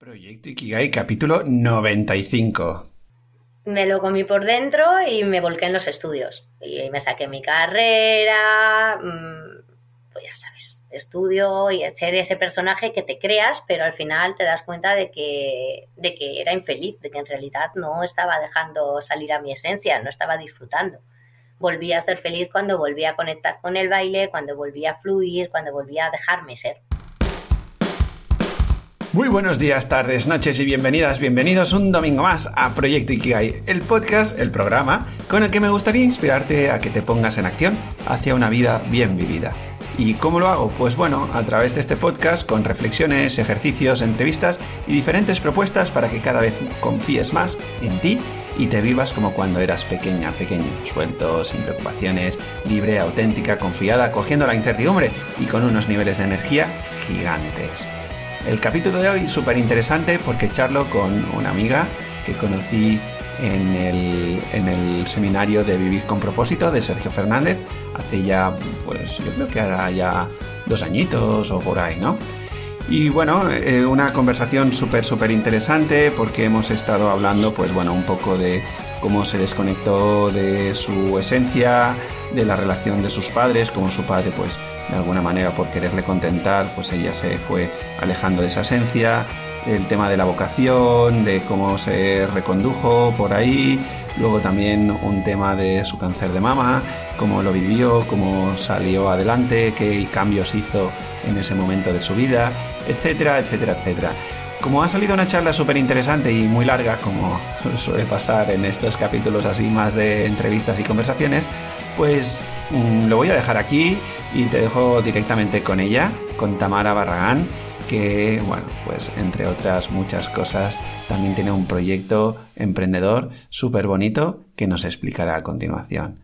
Proyecto Ikigai, capítulo 95. Me lo comí por dentro y me volqué en los estudios. Y me saqué mi carrera, mm, pues ya sabes, estudio y ser ese personaje que te creas, pero al final te das cuenta de que, de que era infeliz, de que en realidad no estaba dejando salir a mi esencia, no estaba disfrutando. Volví a ser feliz cuando volví a conectar con el baile, cuando volví a fluir, cuando volví a dejarme ser. Muy buenos días, tardes, noches y bienvenidas, bienvenidos un domingo más a Proyecto Ikigai, el podcast, el programa, con el que me gustaría inspirarte a que te pongas en acción hacia una vida bien vivida. ¿Y cómo lo hago? Pues bueno, a través de este podcast con reflexiones, ejercicios, entrevistas y diferentes propuestas para que cada vez confíes más en ti y te vivas como cuando eras pequeña, pequeño, suelto, sin preocupaciones, libre, auténtica, confiada, cogiendo la incertidumbre y con unos niveles de energía gigantes. El capítulo de hoy súper interesante porque charlo con una amiga que conocí en el, en el, seminario de Vivir con propósito de Sergio Fernández hace ya, pues yo creo que hará ya dos añitos o por ahí, ¿no? Y bueno, eh, una conversación súper, súper interesante porque hemos estado hablando, pues bueno, un poco de cómo se desconectó de su esencia, de la relación de sus padres, como su padre, pues de alguna manera por quererle contentar, pues ella se fue alejando de esa esencia, el tema de la vocación, de cómo se recondujo por ahí, luego también un tema de su cáncer de mama, cómo lo vivió, cómo salió adelante, qué cambios hizo en ese momento de su vida, etcétera, etcétera, etcétera. Como ha salido una charla súper interesante y muy larga, como suele pasar en estos capítulos así más de entrevistas y conversaciones, pues mm, lo voy a dejar aquí y te dejo directamente con ella, con Tamara Barragán, que, bueno, pues entre otras muchas cosas, también tiene un proyecto emprendedor súper bonito que nos explicará a continuación.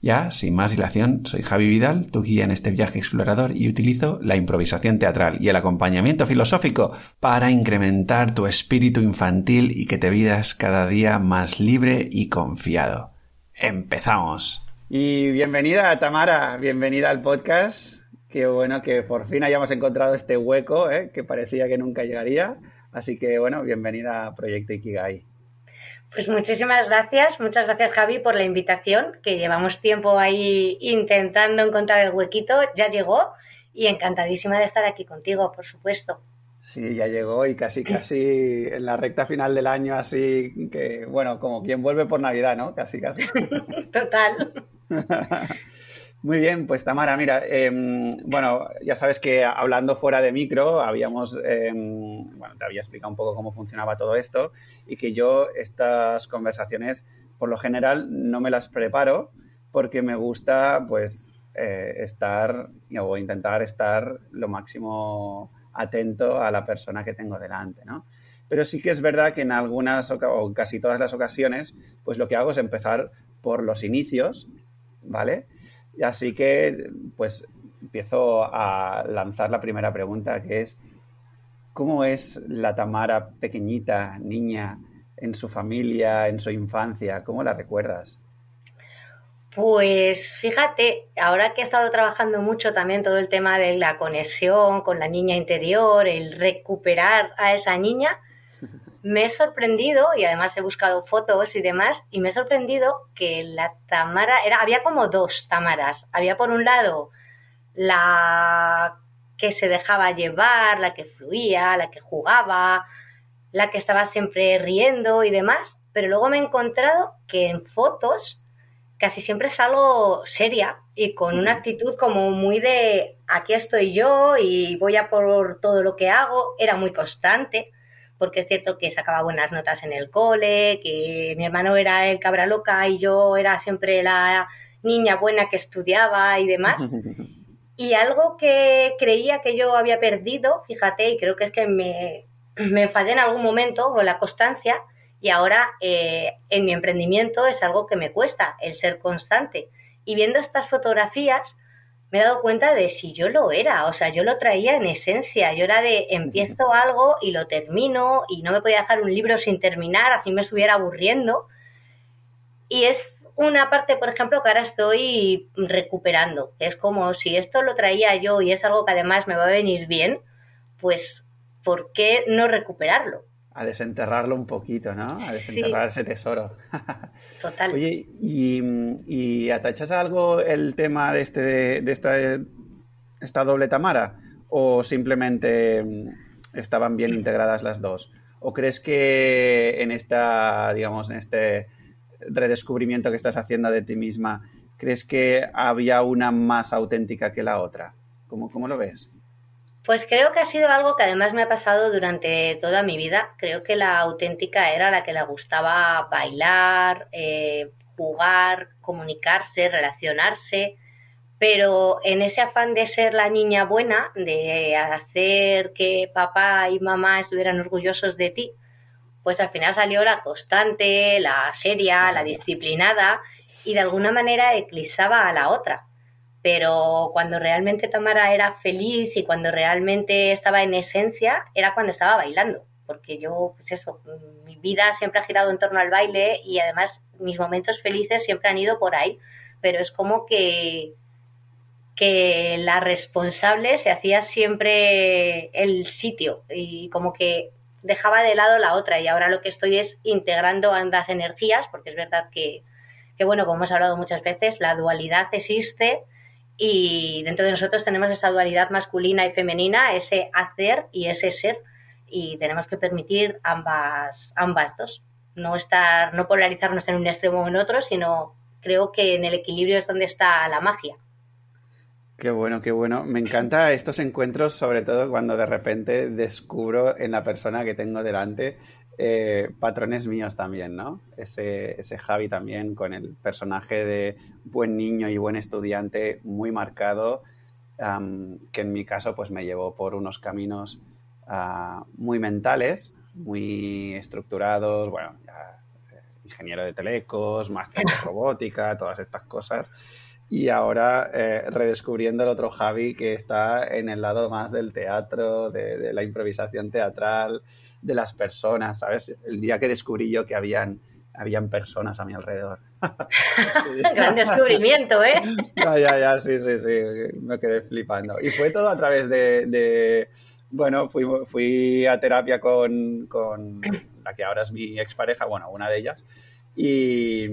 Ya, sin más dilación, soy Javi Vidal, tu guía en este viaje explorador y utilizo la improvisación teatral y el acompañamiento filosófico para incrementar tu espíritu infantil y que te vidas cada día más libre y confiado. ¡Empezamos! Y bienvenida, Tamara, bienvenida al podcast. Qué bueno que por fin hayamos encontrado este hueco, ¿eh? que parecía que nunca llegaría. Así que, bueno, bienvenida a Proyecto Ikigai. Pues muchísimas gracias, muchas gracias Javi por la invitación, que llevamos tiempo ahí intentando encontrar el huequito, ya llegó y encantadísima de estar aquí contigo, por supuesto. Sí, ya llegó y casi, casi en la recta final del año, así que, bueno, como quien vuelve por Navidad, ¿no? Casi, casi. Total. Muy bien, pues Tamara, mira, em, bueno, ya sabes que hablando fuera de micro, habíamos, em, bueno, te había explicado un poco cómo funcionaba todo esto y que yo estas conversaciones, por lo general, no me las preparo porque me gusta, pues, eh, estar o intentar estar lo máximo atento a la persona que tengo delante, ¿no? Pero sí que es verdad que en algunas o casi todas las ocasiones, pues lo que hago es empezar por los inicios, ¿vale? Así que, pues, empiezo a lanzar la primera pregunta, que es, ¿cómo es la Tamara pequeñita, niña, en su familia, en su infancia? ¿Cómo la recuerdas? Pues fíjate, ahora que he estado trabajando mucho también todo el tema de la conexión con la niña interior, el recuperar a esa niña, me he sorprendido y además he buscado fotos y demás y me he sorprendido que la Tamara era había como dos Tamaras. Había por un lado la que se dejaba llevar la que fluía la que jugaba la que estaba siempre riendo y demás pero luego me he encontrado que en fotos casi siempre salgo seria y con una actitud como muy de aquí estoy yo y voy a por todo lo que hago era muy constante porque es cierto que sacaba buenas notas en el cole, que mi hermano era el cabra loca y yo era siempre la niña buena que estudiaba y demás. Y algo que creía que yo había perdido, fíjate, y creo que es que me, me enfadé en algún momento con la constancia y ahora eh, en mi emprendimiento es algo que me cuesta, el ser constante. Y viendo estas fotografías, me he dado cuenta de si yo lo era, o sea, yo lo traía en esencia, yo era de empiezo algo y lo termino y no me podía dejar un libro sin terminar, así me estuviera aburriendo. Y es una parte, por ejemplo, que ahora estoy recuperando, es como si esto lo traía yo y es algo que además me va a venir bien, pues ¿por qué no recuperarlo? A desenterrarlo un poquito, ¿no? A desenterrar ese tesoro. Total. Oye, ¿y, y atachas algo el tema de, este, de esta, esta doble Tamara? ¿O simplemente estaban bien integradas las dos? ¿O crees que en esta, digamos, en este redescubrimiento que estás haciendo de ti misma, crees que había una más auténtica que la otra? ¿Cómo, cómo lo ves? Pues creo que ha sido algo que además me ha pasado durante toda mi vida. Creo que la auténtica era la que le gustaba bailar, eh, jugar, comunicarse, relacionarse, pero en ese afán de ser la niña buena, de hacer que papá y mamá estuvieran orgullosos de ti, pues al final salió la constante, la seria, la disciplinada y de alguna manera eclipsaba a la otra pero cuando realmente Tamara era feliz y cuando realmente estaba en esencia, era cuando estaba bailando, porque yo, pues eso, mi vida siempre ha girado en torno al baile y además mis momentos felices siempre han ido por ahí, pero es como que que la responsable se hacía siempre el sitio y como que dejaba de lado la otra y ahora lo que estoy es integrando ambas energías porque es verdad que, que bueno, como hemos hablado muchas veces, la dualidad existe, y dentro de nosotros tenemos esa dualidad masculina y femenina, ese hacer y ese ser. Y tenemos que permitir ambas, ambas dos. No estar, no polarizarnos en un extremo o en otro, sino creo que en el equilibrio es donde está la magia. Qué bueno, qué bueno. Me encanta estos encuentros, sobre todo cuando de repente descubro en la persona que tengo delante eh, patrones míos también, ¿no? Ese, ese, Javi también con el personaje de buen niño y buen estudiante muy marcado, que en mi caso pues me llevó por unos caminos ah, muy mentales, muy estructurados, bueno, eh, ingeniero de telecos, máster de robótica, todas estas cosas. Y ahora eh, redescubriendo el otro Javi que está en el lado más del teatro, de la improvisación teatral, de las personas, ¿sabes? El día que descubrí yo que habían, habían personas a mi alrededor. Gran descubrimiento, ¿eh? Ya, ya, ya, sí, sí, sí, me quedé flipando. Y fue todo a través de, bueno, fui, fui a terapia con, con la que ahora es mi expareja, bueno, una de ellas, y,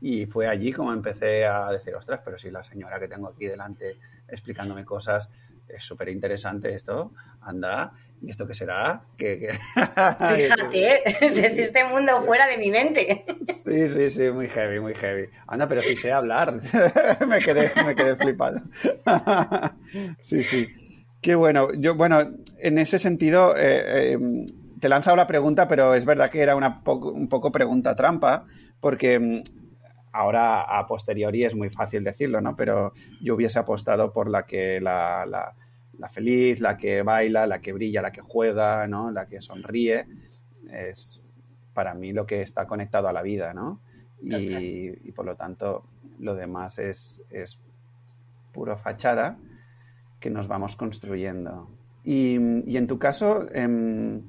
y fue allí como empecé a decir, ostras, pero si la señora que tengo aquí delante explicándome cosas, es súper interesante esto, anda, ¿y esto qué será? ¿Qué, Fíjate, ¿eh? este mundo fuera de mi mente. Sí, sí, sí, muy heavy, muy heavy. Anda, pero si sé hablar, me, quedé, me quedé flipado. Sí, sí. Qué bueno. Yo, bueno, en ese sentido, eh, eh, te he lanzado la pregunta, pero es verdad que era una un poco pregunta trampa, porque mm, ahora a posteriori es muy fácil decirlo, ¿no? Pero yo hubiese apostado por la que la, la, feliz, la que baila, la que brilla, la que juega, ¿no? La que sonríe. Es para mí lo que está conectado a la vida, ¿no? Y, por lo tanto lo demás es, es puro fachada que nos vamos construyendo. Y, en tu caso, em,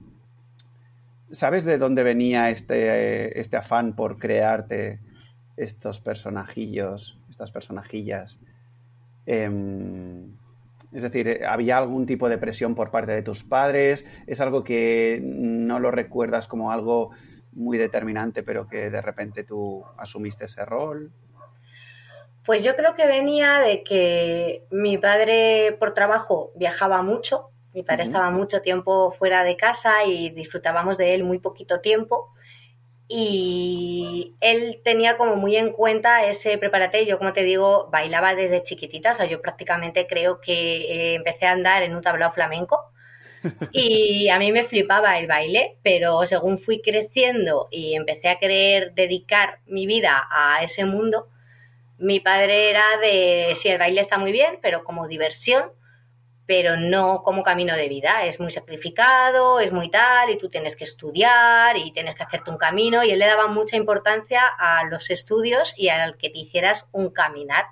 ¿sabes de dónde venía este, este afán por crearte estos personajillos, estas personajillas. Em, es decir, ¿había algún tipo de presión por parte de tus padres? ¿Es algo que no lo recuerdas como algo muy determinante, pero que de repente tú asumiste ese rol? Pues yo creo que venía de que mi padre por trabajo viajaba mucho, mi padre estaba mucho tiempo fuera de casa y disfrutábamos de él muy poquito tiempo y él tenía como muy en cuenta ese preparate. Yo, como te digo, bailaba desde chiquitita, o sea, yo prácticamente creo que eh, empecé a andar en un tablao flamenco y a mí me flipaba el baile, pero según fui creciendo y empecé a querer dedicar mi vida a ese mundo, mi padre era de, sí, el baile está muy bien, pero como diversión, pero no como camino de vida. Es muy sacrificado, es muy tal, y tú tienes que estudiar y tienes que hacerte un camino. Y él le daba mucha importancia a los estudios y al que te hicieras un caminar.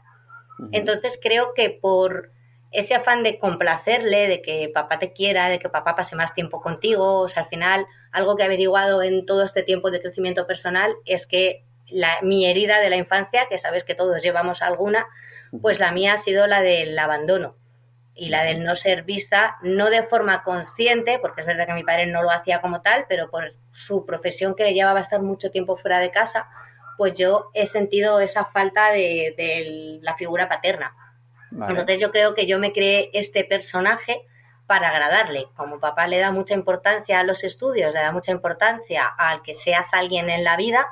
Entonces creo que por ese afán de complacerle, de que papá te quiera, de que papá pase más tiempo contigo, o sea, al final, algo que he averiguado en todo este tiempo de crecimiento personal es que la, mi herida de la infancia, que sabes que todos llevamos alguna, pues la mía ha sido la del abandono y la del no ser vista, no de forma consciente, porque es verdad que mi padre no lo hacía como tal, pero por su profesión que le llevaba a estar mucho tiempo fuera de casa, pues yo he sentido esa falta de, la figura paterna. Entonces yo creo que yo me creé este personaje para agradarle. Como papá le da mucha importancia a los estudios, le da mucha importancia al que seas alguien en la vida,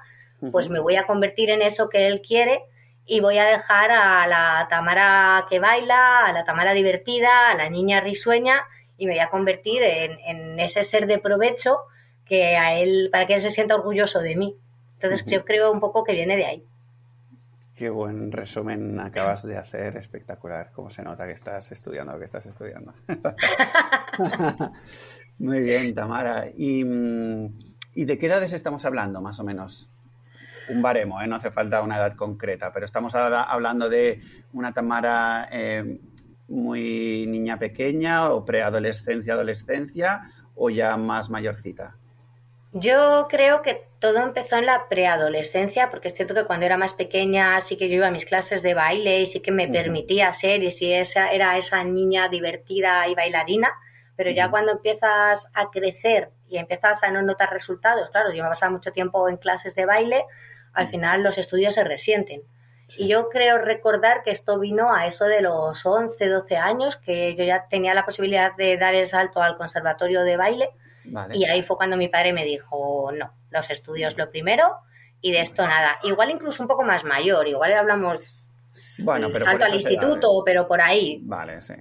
pues me voy a convertir en eso que él quiere y voy a dejar a la Tamara que baila, a la Tamara divertida, a la niña risueña y me voy a convertir en, ese ser de provecho que a él, para que él se sienta orgulloso de mí. Entonces yo creo un poco que viene de ahí. Qué buen resumen acabas de hacer, espectacular. Cómo se nota que estás estudiando lo que estás estudiando. Muy bien, Tamara. ¿Y, mm, ¿Y de qué edades estamos hablando, más o menos? Un baremo, ¿eh? no hace falta una edad concreta, pero estamos hablando de una Tamara eh, muy niña pequeña o preadolescencia, adolescencia o ya más mayorcita. Yo creo que todo empezó en la preadolescencia, porque es cierto que cuando era más pequeña sí que yo iba a mis clases de baile y sí que me permitía ser y sí esa, era esa niña divertida y bailarina, pero ya cuando empiezas a crecer y empiezas a no notar resultados, claro, yo me pasaba mucho tiempo en clases de baile, al final los estudios se resienten. Y yo creo recordar que esto vino a eso de los 11, 12 años, que yo ya tenía la posibilidad de dar el salto al conservatorio de baile. Y ahí fue cuando mi padre me dijo, no, los estudios lo primero y de esto nada. Igual incluso un poco más mayor, igual hablamos bueno, pero salto al instituto, pero por ahí. Vale, sí.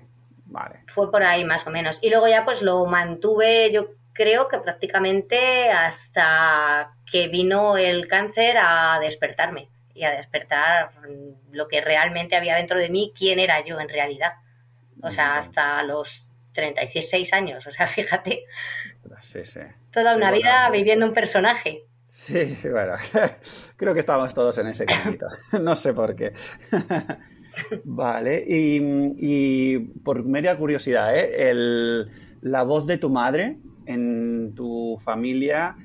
Vale. Fue por ahí más o menos. Y luego ya pues lo mantuve, yo creo que prácticamente hasta que vino el cáncer a despertarme y a despertar lo que realmente había dentro de mí, quién era yo en realidad. O sea, hasta los 36 años, o sea, fíjate. Sí, sí. Toda una vida viviendo un personaje. Sí, bueno, creo que estábamos todos en ese caminito. no sé por qué. vale, y, por media curiosidad, ¿eh? la voz de tu madre en tu familia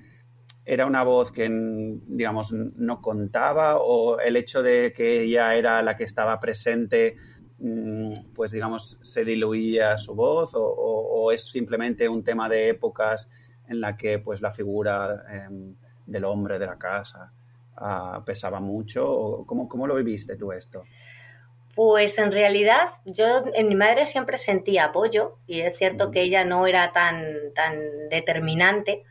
era una voz que, digamos, no contaba o el hecho de que ella era la que estaba presente, mm, pues, digamos, se diluía su voz o, es simplemente un tema de épocas en la que, pues, la figura em, del hombre de la casa ah, pesaba mucho? ¿Cómo, ¿Cómo lo viviste tú esto? Pues en realidad yo en mi madre siempre sentí apoyo y es cierto que ella no era tan, tan determinante,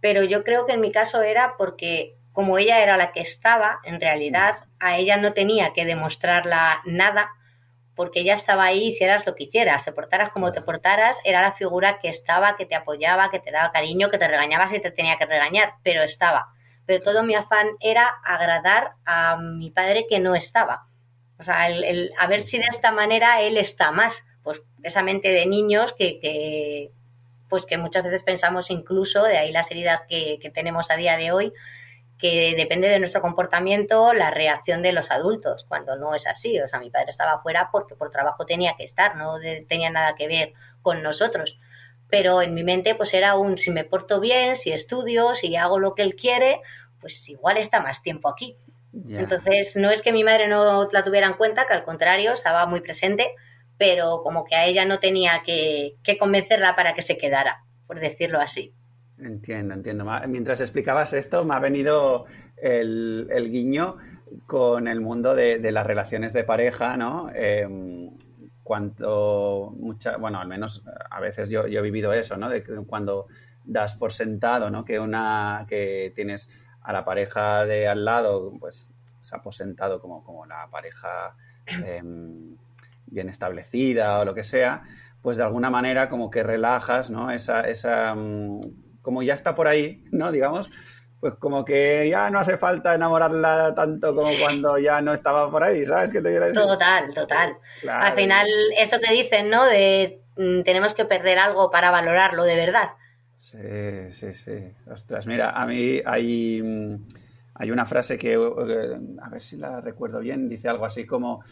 pero yo creo que en mi caso era porque como ella era la que estaba, en realidad a ella no tenía que demostrarla nada porque ella estaba ahí, hicieras lo que hicieras, te portaras como te portaras, era la figura que estaba, que te apoyaba, que te daba cariño, que te regañaba si te tenía que regañar, pero estaba. Pero todo mi afán era agradar a mi padre que no estaba. O sea, el, a ver si de esta manera él está más, pues esa mente de niños que, pues que muchas veces pensamos incluso, de ahí las heridas que, tenemos a día de hoy, que depende de nuestro comportamiento la reacción de los adultos, cuando no es así. O sea, mi padre estaba fuera porque por trabajo tenía que estar, no tenía nada que ver con nosotros. Pero en mi mente pues era un si me porto bien, si estudio, si hago lo que él quiere, pues igual está más tiempo aquí. Entonces, no es que mi madre no la tuviera en cuenta, que al contrario, estaba muy presente, pero como que a ella no tenía que, convencerla para que se quedara, por decirlo así. Entiendo, entiendo. Mientras explicabas esto, me ha venido el, guiño con el mundo de, las relaciones de pareja, ¿no? Eh, cuanto mucha, bueno, al menos a veces yo, yo, he vivido eso, ¿no? De cuando das por sentado, ¿no? Que una, que tienes a la pareja de al lado, pues se ha aposentado como, como la pareja em, bien establecida o lo que sea, pues de alguna manera como que relajas, ¿no? Esa, esa, mm, como ya está por ahí, ¿no? Digamos, pues como que ya no hace falta enamorarla tanto como cuando ya no estaba por ahí, ¿sabes qué te quiero decir? Total, total. Al final, eso que dicen, ¿no? De mm, tenemos que perder algo para valorarlo de verdad. Sí, sí, sí. Ostras, mira, a mí hay, hay una frase que, a ver si la recuerdo bien, dice algo así como,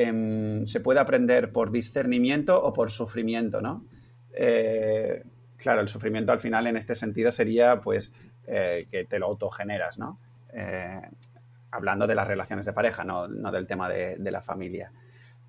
em, se puede aprender por discernimiento o por sufrimiento, ¿no? Eh, claro, el sufrimiento al final en este sentido sería, pues, eh, que te lo autogeneras, ¿no? Eh, hablando de las relaciones de pareja, no, del tema de la familia.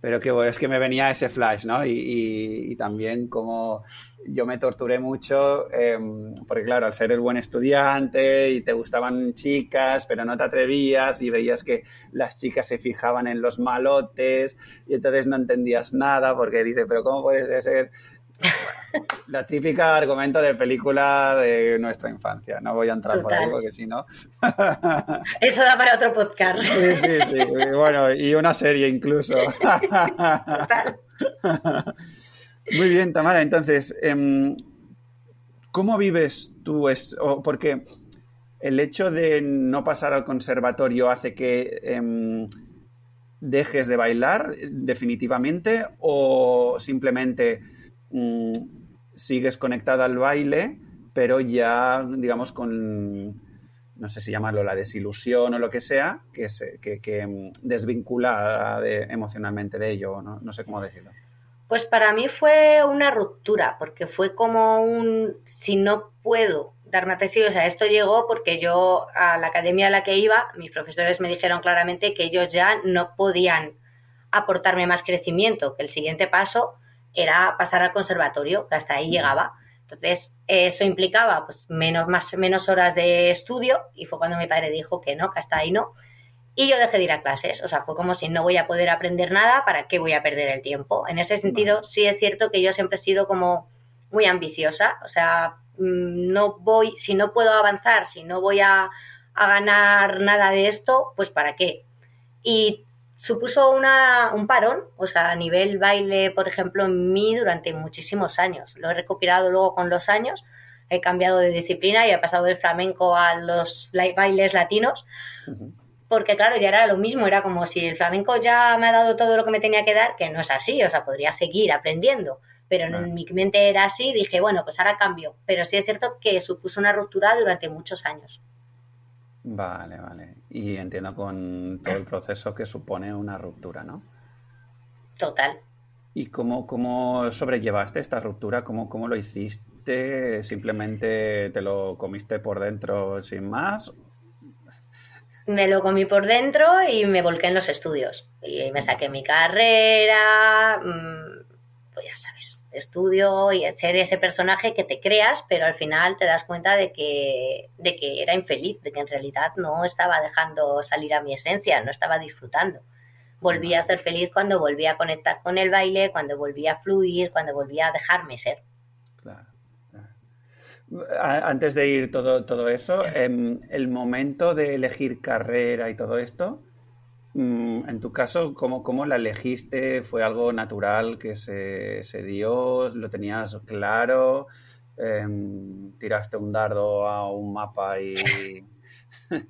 Pero que bueno, es que me venía ese flash, ¿no? Y, también como yo me torturé mucho, em, porque claro, al ser el buen estudiante y te gustaban chicas, pero no te atrevías y veías que las chicas se fijaban en los malotes y entonces no entendías nada porque dices, pero ¿cómo puedes ser la típica argumento de película de nuestra infancia. No voy a entrar por ahí porque si no. Eso da para otro podcast. Sí, sí, sí. Bueno, y una serie incluso. Muy bien, Tamara. Entonces, em, ¿cómo vives tú? Es, porque el hecho de no pasar al conservatorio hace que em, dejes de bailar definitivamente o simplemente Mm, sigues conectada al baile, pero ya, digamos, con, no sé si llamarlo la desilusión o lo que sea, que, que, mm, desvincula emocionalmente de ello, ¿no? no sé cómo decirlo. Pues para mí fue una ruptura, porque fue como un, si no puedo darme atención, o sea, esto llegó porque yo a la academia a la que iba, mis profesores me dijeron claramente que ellos ya no podían aportarme más crecimiento, que el siguiente paso era pasar al conservatorio, que hasta ahí llegaba. Entonces, eso implicaba pues menos, más, menos horas de estudio y fue cuando mi padre dijo que no, que hasta ahí no. Y yo dejé de ir a clases, o sea, fue como si no voy a poder aprender nada, ¿para qué voy a perder el tiempo? En ese sentido, sí es cierto que yo siempre he sido como muy ambiciosa, o sea, mm, no voy, si no puedo avanzar, si no voy a, a ganar nada de esto, pues ¿para qué? Y supuso una, un parón, o sea, a nivel baile, por ejemplo, en mí durante muchísimos años. Lo he recuperado luego con los años, he cambiado de disciplina y he pasado del flamenco a los bailes latinos, porque claro, ya era lo mismo, era como si el flamenco ya me ha dado todo lo que me tenía que dar, que no es así, o sea, podría seguir aprendiendo. Pero en mi mente era así, dije, bueno, pues ahora cambio. Pero sí es cierto que supuso una ruptura durante muchos años. Vale, vale. Y entiendo con todo el proceso que supone una ruptura, ¿no? Total. ¿Y cómo, cómo sobrellevaste esta ruptura? ¿Cómo, ¿Cómo lo hiciste? ¿Simplemente te lo comiste por dentro sin más? Me lo comí por dentro y me volqué en los estudios. Y me saqué mi carrera, mm, pues ya sabes, estudio y ser ese personaje que te creas, pero al final te das cuenta de que, de que era infeliz, de que en realidad no estaba dejando salir a mi esencia, no estaba disfrutando. Volví a ser feliz cuando volví a conectar con el baile, cuando volví a fluir, cuando volví a dejarme ser. Claro. Antes de ir todo, todo eso, em, el momento de elegir carrera y todo esto, en tu caso, ¿cómo, ¿cómo, la elegiste? ¿Fue algo natural que se, se dio? ¿Lo tenías claro? Em, ¿Tiraste un dardo a un mapa y...?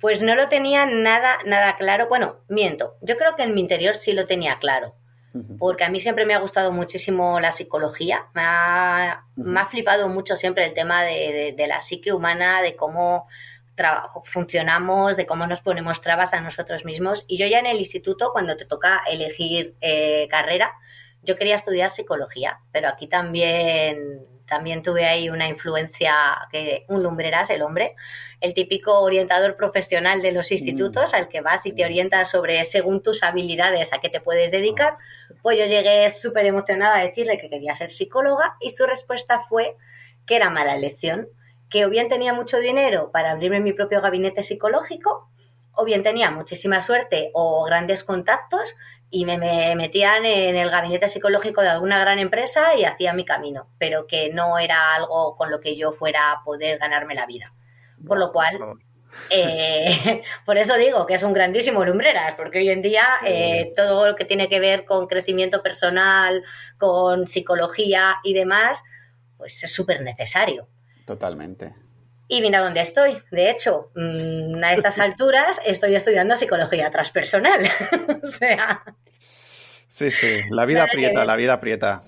pues no lo tenía nada, nada claro. Bueno, miento. Yo creo que en mi interior sí lo tenía claro. Porque a mí siempre me ha gustado muchísimo la psicología. Me ha, me ha flipado mucho siempre el tema de, de la psique humana, de cómo trabajo, funcionamos, de cómo nos ponemos trabas a nosotros mismos. Y yo ya en el instituto, cuando te toca elegir eh, carrera, yo quería estudiar psicología, pero aquí también, también tuve ahí una influencia que un lumbreras, el hombre, el típico orientador profesional de los institutos mm. al que vas y te orientas sobre según tus habilidades a qué te puedes dedicar. Ah, pues yo llegué súper emocionada a decirle que quería ser psicóloga y su respuesta fue que era mala elección que o bien tenía mucho dinero para abrirme mi propio gabinete psicológico, o bien tenía muchísima suerte o grandes contactos y me, metían en el gabinete psicológico de alguna gran empresa y hacía mi camino, pero que no era algo con lo que yo fuera a poder ganarme la vida. Por lo cual, eh, por eso digo que es un grandísimo lumbreras, porque hoy en día eh, todo lo que tiene que ver con crecimiento personal, con psicología y demás, pues es súper necesario. Totalmente. Y mira dónde estoy. De hecho, mm, a estas alturas estoy estudiando psicología transpersonal. o sea. Sí, sí, la vida aprieta, la vida aprieta.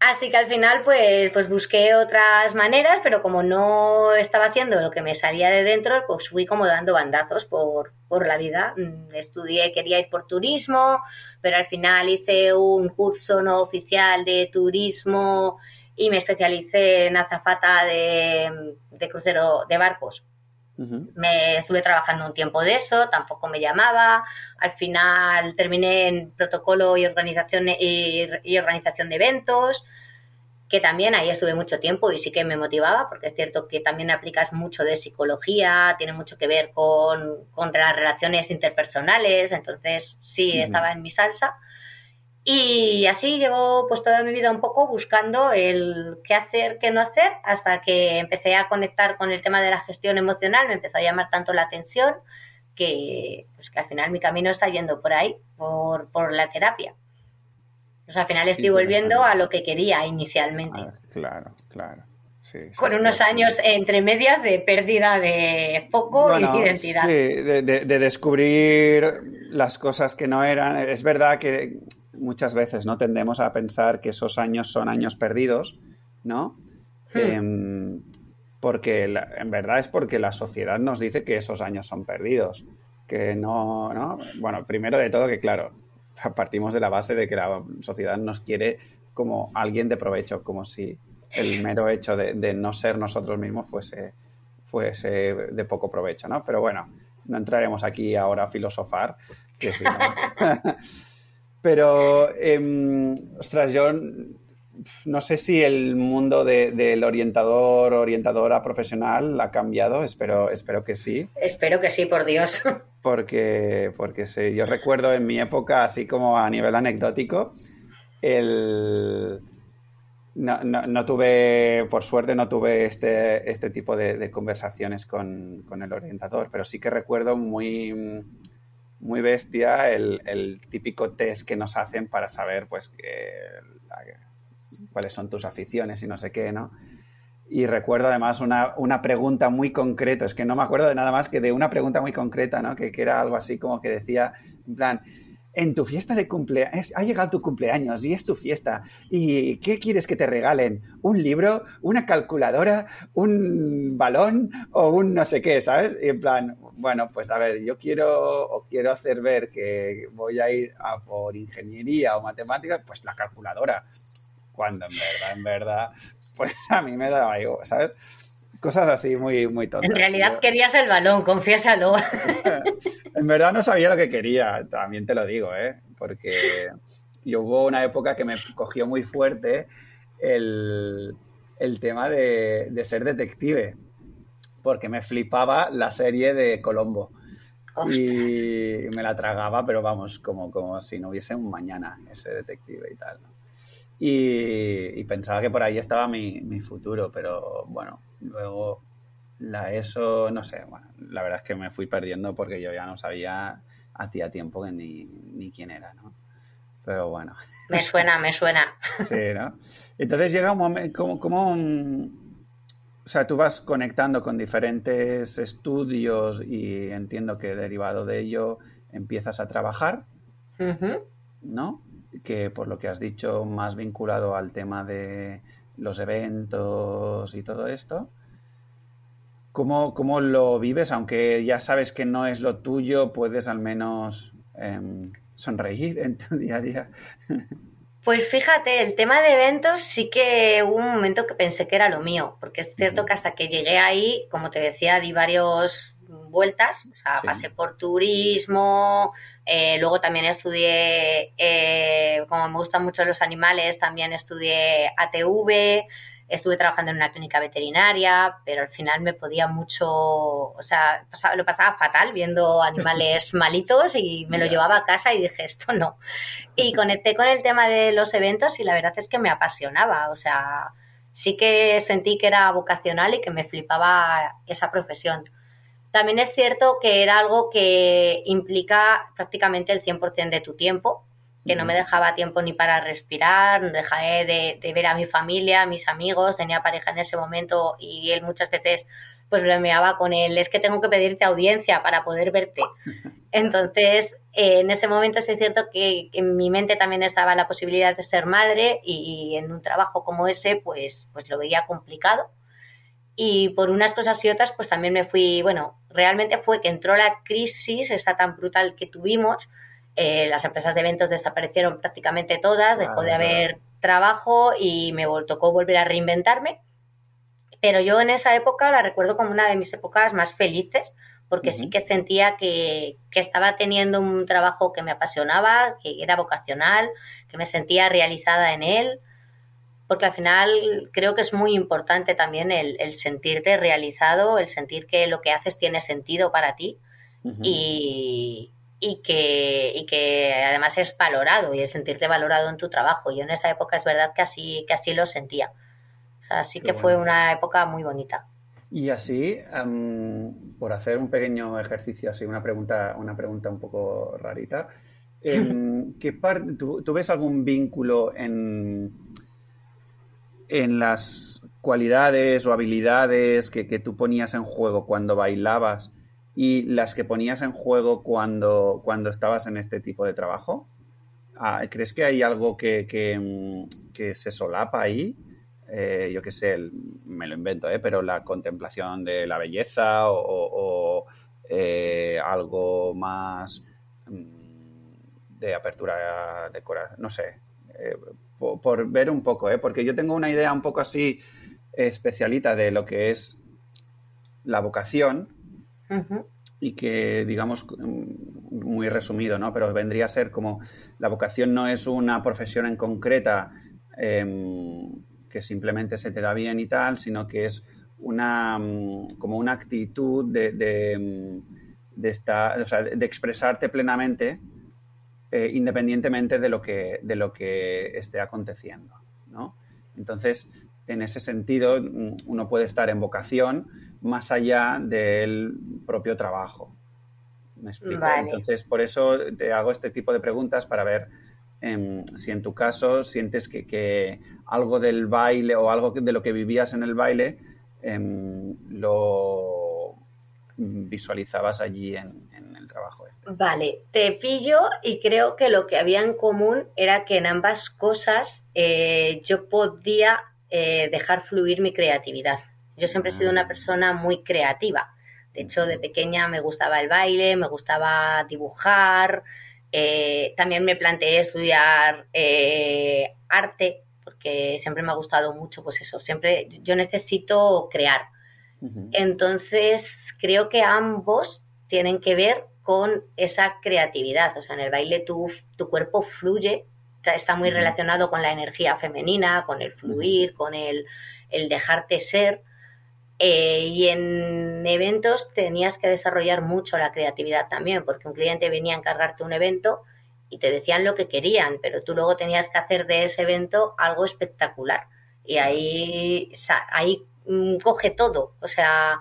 Así que al final, pues, pues busqué otras maneras, pero como no estaba haciendo lo que me salía de dentro, pues fui como dando bandazos por, por la vida. Mm, estudié, quería ir por turismo, pero al final hice un curso no oficial de turismo y me especialicé en azafata de, crucero de barcos. Me estuve trabajando un tiempo de eso, tampoco me llamaba. Al final terminé en protocolo y organización, y organización de eventos que también ahí estuve mucho tiempo y sí que me motivaba, porque es cierto que también aplicas mucho de psicología, tiene mucho que ver con, las relaciones interpersonales, entonces sí, estaba en mi salsa. Y así llevo pues toda mi vida un poco buscando el qué hacer, qué no hacer, hasta que empecé a conectar con el tema de la gestión emocional, me empezó a llamar tanto la atención que, pues, que al final mi camino está yendo por ahí, por, por la terapia. Sea, al final estoy volviendo a lo que quería inicialmente. Ah, claro, claro. Con unos años entre medias de pérdida de foco y identidad. Sí, de, descubrir las cosas que no eran. Es verdad que muchas veces no tendemos a pensar que esos años son años perdidos, ¿no? Hmm. Em, porque en verdad es porque la sociedad nos dice que esos años son perdidos. Que no, ¿no? Bueno, primero de todo que claro, partimos de la base de que la sociedad nos quiere como alguien de provecho, como si el mero hecho de, no ser nosotros mismos fuese, fuese de poco provecho, ¿no? Pero bueno, no entraremos aquí ahora a filosofar, que Pero, eh, ostras, yo no sé si el mundo del orientador, orientadora profesional ha cambiado, espero, espero que sí. Espero que sí, por Dios. Porque, porque sí, yo recuerdo en mi época, así como a nivel anecdótico, el... No, tuve, por suerte, no tuve este, este tipo de, conversaciones con, el orientador, pero sí que recuerdo muy, muy bestia el, típico test que nos hacen para saber pues que cuáles son tus aficiones y no sé qué, ¿no? Y recuerdo además una, una, pregunta muy concreta, es que no me acuerdo de nada más que de una pregunta muy concreta, ¿no? Que, que era algo así como que decía, en plan, en tu fiesta de cumpleaños, ha llegado tu cumpleaños y es tu fiesta. ¿Y qué quieres que te regalen? ¿Un libro? ¿Una calculadora? ¿Un balón? ¿O un no sé qué? ¿Sabes? Y en plan, bueno, pues a ver, yo quiero, quiero hacer ver que voy a ir por ingeniería o matemáticas, pues la calculadora cuando en verdad, en verdad, pues a mí me da igual, ¿sabes? Cosas así muy, muy tontas. En realidad querías el balón, confiésalo. en verdad no sabía lo que quería, también te lo digo, ¿eh? Porque yo hubo una época que me cogió muy fuerte el, tema de, de, ser detective, porque me flipaba la serie de Colombo. Y me la tragaba, pero vamos, como, como si no hubiese un mañana ese detective y tal. ¿no? Y, pensaba que por ahí estaba mi, futuro, pero bueno, luego la ESO, no sé, bueno, la verdad es que me fui perdiendo porque yo ya no sabía hacía tiempo que ni, quién era, ¿no? Pero bueno. Me suena, me suena. Sí, ¿no? Entonces llega un momento, como, o sea, tú vas conectando con diferentes estudios y entiendo que derivado de ello empiezas a trabajar, ¿no? que por lo que has dicho, más vinculado al tema de los eventos y todo esto. ¿Cómo, cómo lo vives? Aunque ya sabes que no es lo tuyo, puedes al menos em, sonreír en tu día a día. Pues fíjate, el tema de eventos sí que hubo un momento que pensé que era lo mío, porque es cierto que hasta que llegué ahí, como te decía, di varios vueltas, o sea, pasé por turismo, eh, luego también estudié, eh, como me gustan mucho los animales, también estudié ATV, estuve trabajando en una clínica veterinaria, pero al final me podía mucho, o sea, lo pasaba fatal viendo animales malitos y me lo llevaba a casa y dije, esto no. Y conecté con el tema de los eventos y la verdad es que me apasionaba, o sea, sí que sentí que era vocacional y que me flipaba esa profesión. También es cierto que era algo que implica prácticamente el 100% de tu tiempo, que no me dejaba tiempo ni para respirar, no dejé de, ver a mi familia, a mis amigos, tenía pareja en ese momento y él muchas veces pues bromeaba con él, es que tengo que pedirte audiencia para poder verte. Entonces, eh, en ese momento sí es cierto que, en mi mente también estaba la posibilidad de ser madre y, y en un trabajo como ese pues, pues lo veía complicado y por unas cosas y otras, pues también me fui, bueno, realmente fue que entró la crisis, esta tan brutal que tuvimos, eh, las empresas de eventos desaparecieron prácticamente todas, dejó de haber trabajo y me tocó volver a reinventarme. Pero yo en esa época la recuerdo como una de mis épocas más felices, porque sí que sentía que, que, estaba teniendo un trabajo que me apasionaba, que era vocacional, que me sentía realizada en él, porque al final creo que es muy importante también el, el sentirte realizado, el sentir que lo que haces tiene sentido para ti y, y, que, y que además es valorado y el sentirte valorado en tu trabajo. Yo en esa época es verdad que así, que así lo sentía. O sea, sí que fue una época muy bonita. Y así, por hacer un pequeño ejercicio, así una pregunta, una pregunta un poco rarita, em, ¿qué tú, ves algún vínculo en, en las cualidades o habilidades que, tú ponías en juego cuando bailabas y las que ponías en juego cuando, cuando estabas en este tipo de trabajo? Ah, ¿Crees que hay algo que, que se solapa ahí? Eh, yo qué sé, me lo invento, ¿eh? pero la contemplación de la belleza o, eh, algo más mm, de apertura de corazón, no sé, por, ver un poco, porque yo tengo una idea un poco así especialita de lo que es la vocación y que, digamos, muy resumido, ¿no? Pero vendría a ser como la vocación no es una profesión en concreta em, que simplemente se te da bien y tal, sino que es una mm, como una actitud de, de, mm, estar, o sea, de expresarte plenamente eh, independientemente de lo que de lo que esté aconteciendo, ¿no? Entonces, en ese sentido, mm, uno puede estar en vocación más allá del propio trabajo. ¿Me explico? Entonces, por eso te hago este tipo de preguntas para ver Em, si en tu caso sientes que, algo del baile o algo de lo que vivías en el baile em, lo visualizabas allí en, el trabajo este. Vale, te pillo y creo que lo que había en común era que en ambas cosas eh, yo podía eh, dejar fluir mi creatividad. Yo siempre he sido una ah. persona muy creativa. De hecho, de pequeña me gustaba el baile, me gustaba dibujar, eh, también me planteé estudiar eh, arte, porque siempre me ha gustado mucho, pues eso, siempre yo necesito crear. Entonces, creo que ambos tienen que ver con esa creatividad. O sea, en el baile tu, tu cuerpo fluye, está muy relacionado con la energía femenina, con el fluir, con el, el dejarte ser. Eh, y en eventos tenías que desarrollar mucho la creatividad también, porque un cliente venía a encargarte un evento y te decían lo que querían, pero tú luego tenías que hacer de ese evento algo espectacular. Y ahí, ahí coge todo, o sea,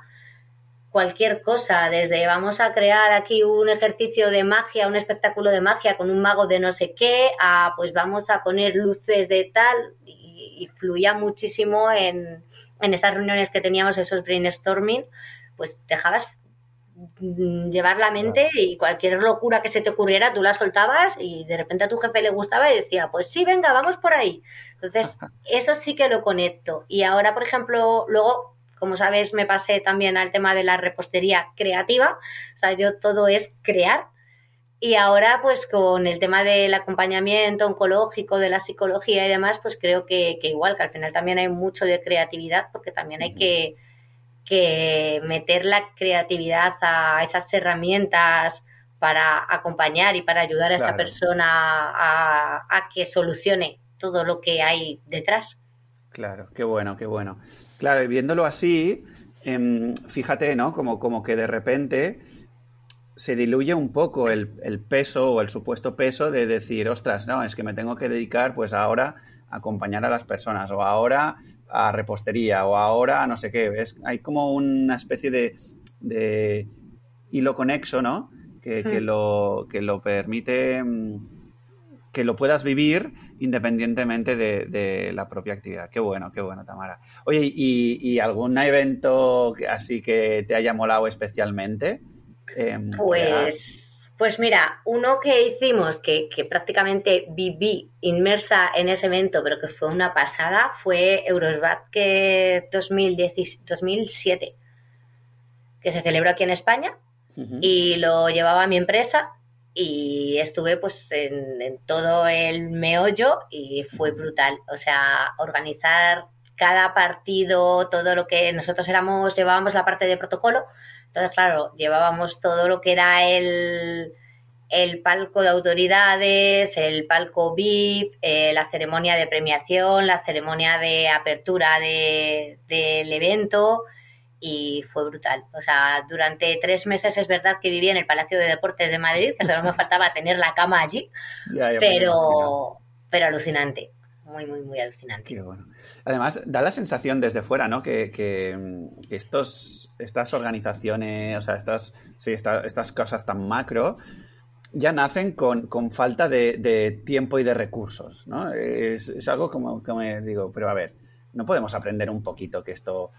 cualquier cosa, desde vamos a crear aquí un ejercicio de magia, un espectáculo de magia con un mago de no sé qué, a pues vamos a poner luces de tal, y fluía muchísimo en, en esas reuniones que teníamos, esos brainstorming, pues dejabas llevar la mente y cualquier locura que se te ocurriera, tú la soltabas y de repente a tu jefe le gustaba y decía, pues sí, venga, vamos por ahí. Entonces, eso sí que lo conecto. Y ahora, por ejemplo, luego, como sabes, me pasé también al tema de la repostería creativa. O sea, yo todo es crear. Y ahora, pues con el tema del acompañamiento oncológico, de la psicología y demás, pues creo que, igual, que al final también hay mucho de creatividad, porque también hay que, meter la creatividad a esas herramientas para acompañar y para ayudar a esa persona a, que solucione todo lo que hay detrás. Claro, qué bueno, qué bueno. Claro, y viéndolo así, em, fíjate, ¿no? Como, como que de repente se diluye un poco el, peso o el supuesto peso de decir, ostras, no, es que me tengo que dedicar pues ahora a acompañar a las personas o ahora a repostería o ahora a no sé qué. Es, hay como una especie de, hilo conexo, ¿no? Que, hmm. lo, que lo permite mm, que lo puedas vivir independientemente de, la propia actividad. Qué bueno, qué bueno, Tamara. Oye, ¿y, y algún evento así que te haya molado especialmente? Em, pues, pues mira, uno que hicimos que, prácticamente viví inmersa en ese evento, pero que fue una pasada, fue Eurosbat que 2007, que se celebró aquí en España y lo llevaba mi empresa y estuve pues en, todo el meollo y fue brutal. O sea, organizar cada partido, todo lo que nosotros éramos, llevábamos la parte de protocolo, entonces, claro, llevábamos todo lo que era el, el palco de autoridades, el palco VIP, eh, la ceremonia de premiación, la ceremonia de apertura del evento y fue brutal. O sea, durante tres meses es verdad que viví en el Palacio de Deportes de Madrid, que solo me faltaba tener la cama allí, pero, pero alucinante. Muy, muy, muy alucinante. Además, da la sensación desde fuera, ¿no? Que, que estos, estas organizaciones, o sea, estas, sí, estas cosas tan macro, ya nacen con, con falta de, tiempo y de recursos, ¿no? Es, algo como digo, pero a ver, no podemos aprender un poquito que esto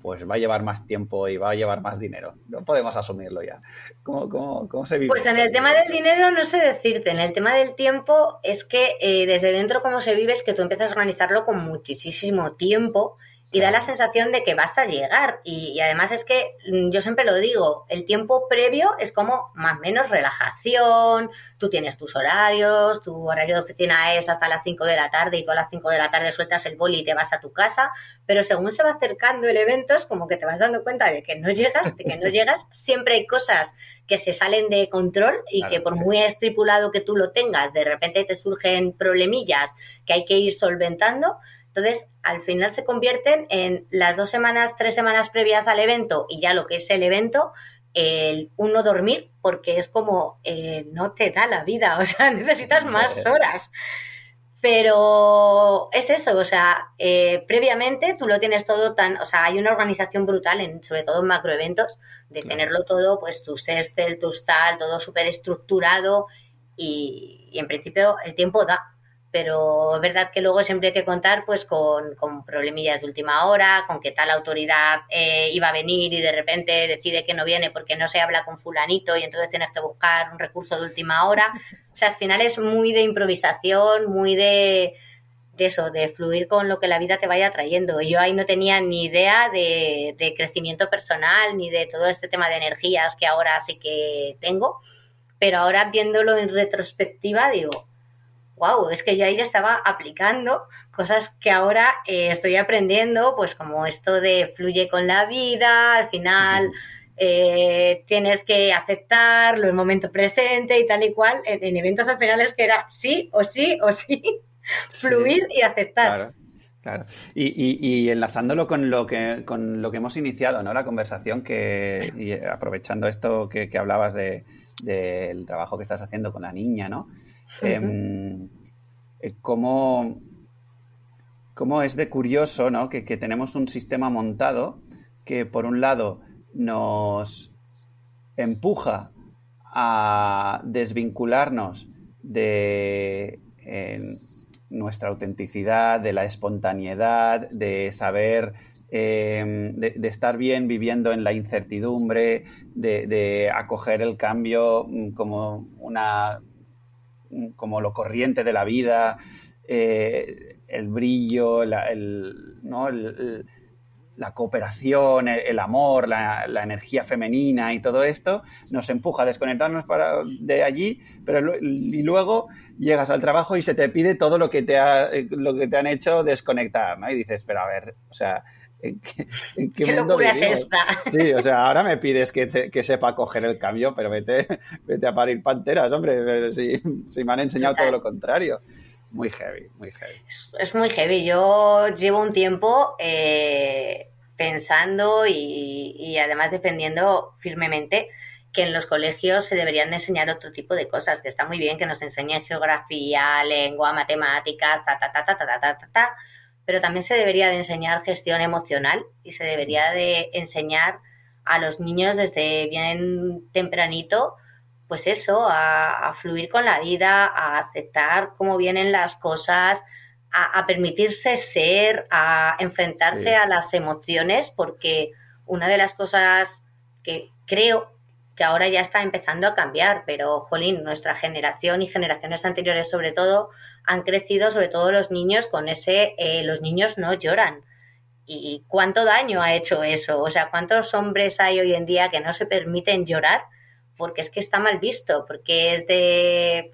pues va a llevar más tiempo y va a llevar más dinero. No podemos asumirlo ya. ¿Cómo, cómo, cómo se vive? Pues en el tema del dinero no sé decirte. En el tema del tiempo es que eh, desde dentro cómo se vive es que tú empiezas a organizarlo con muchísimo tiempo y da la sensación de que vas a llegar. Y, además es que mm, yo siempre lo digo, el tiempo previo es como más o menos relajación, tú tienes tus horarios, tu horario de oficina es hasta las 5 de la tarde y tú a las 5 de la tarde sueltas el boli y te vas a tu casa, pero según se va acercando el evento es como que te vas dando cuenta de que no llegas, de que no llegas, siempre hay cosas que se salen de control y que por muy estripulado que tú lo tengas, de repente te surgen problemillas que hay que ir solventando entonces, al final se convierten en las dos semanas, tres semanas previas al evento y ya lo que es el evento, el uno dormir, porque es como eh, no te da la vida, o sea, necesitas más horas. Pero es eso, o sea, eh, previamente tú lo tienes todo tan, o sea, hay una organización brutal, en, sobre todo en macroeventos, de tenerlo todo, pues tus Excel, tus tal, todo súper estructurado y, y en principio el tiempo da, pero es verdad que luego siempre hay que contar pues con, con problemillas de última hora, con que tal autoridad eh, iba a venir y de repente decide que no viene porque no se habla con fulanito y entonces tienes que buscar un recurso de última hora. O sea, al final es muy de improvisación, muy de, de eso, de fluir con lo que la vida te vaya trayendo. Yo ahí no tenía ni idea de, de crecimiento personal ni de todo este tema de energías que ahora sí que tengo, pero ahora viéndolo en retrospectiva digo, wow, es que yo ahí ya estaba aplicando cosas que ahora eh, estoy aprendiendo, pues como esto de fluye con la vida, al final eh, tienes que aceptarlo en momento presente y tal y cual. En, eventos al final es que era sí o sí o sí, fluir y aceptar. Claro. Claro. Y, enlazándolo con lo que con lo que hemos iniciado, ¿no? La conversación que y aprovechando esto que, hablabas de, del trabajo que estás haciendo con la niña, ¿no? Em, eh, cómo, es de curioso ¿no? que, tenemos un sistema montado que por un lado nos empuja a desvincularnos de nuestra autenticidad, de la espontaneidad, de saber, em, de, estar bien viviendo en la incertidumbre, de acoger el cambio mm, como una como lo corriente de la vida, eh, el brillo, la, la cooperación, el, amor, la, energía femenina y todo esto, nos empuja a desconectarnos de allí, pero y luego llegas al trabajo y se te pide todo lo que te, ha, lo que te han hecho desconectar, ¿no? Y dices, pero a ver, o sea, ¿En qué, locura es esta? Sí, o sea, ahora me pides que, sepa coger el cambio, pero vete, vete a parir panteras, hombre, si, me han enseñado todo lo contrario. Muy heavy, muy heavy. Es, muy heavy. Yo llevo un tiempo eh, pensando y, y, además defendiendo firmemente que en los colegios se deberían de enseñar otro tipo de cosas, que está muy bien que nos enseñen geografía, lengua, matemáticas, ta, ta, ta, ta, ta, ta, ta, ta pero también se debería de enseñar gestión emocional y se debería de enseñar a los niños desde bien tempranito, pues eso, a, fluir con la vida, a aceptar cómo vienen las cosas, a, permitirse ser, a enfrentarse a las emociones, porque una de las cosas que creo que ahora ya está empezando a cambiar, pero, jolín, nuestra generación y generaciones anteriores sobre todo han crecido, sobre todo los niños, con ese, eh, los niños no lloran. ¿Y cuánto daño ha hecho eso? O sea, ¿cuántos hombres hay hoy en día que no se permiten llorar? Porque es que está mal visto, porque es de,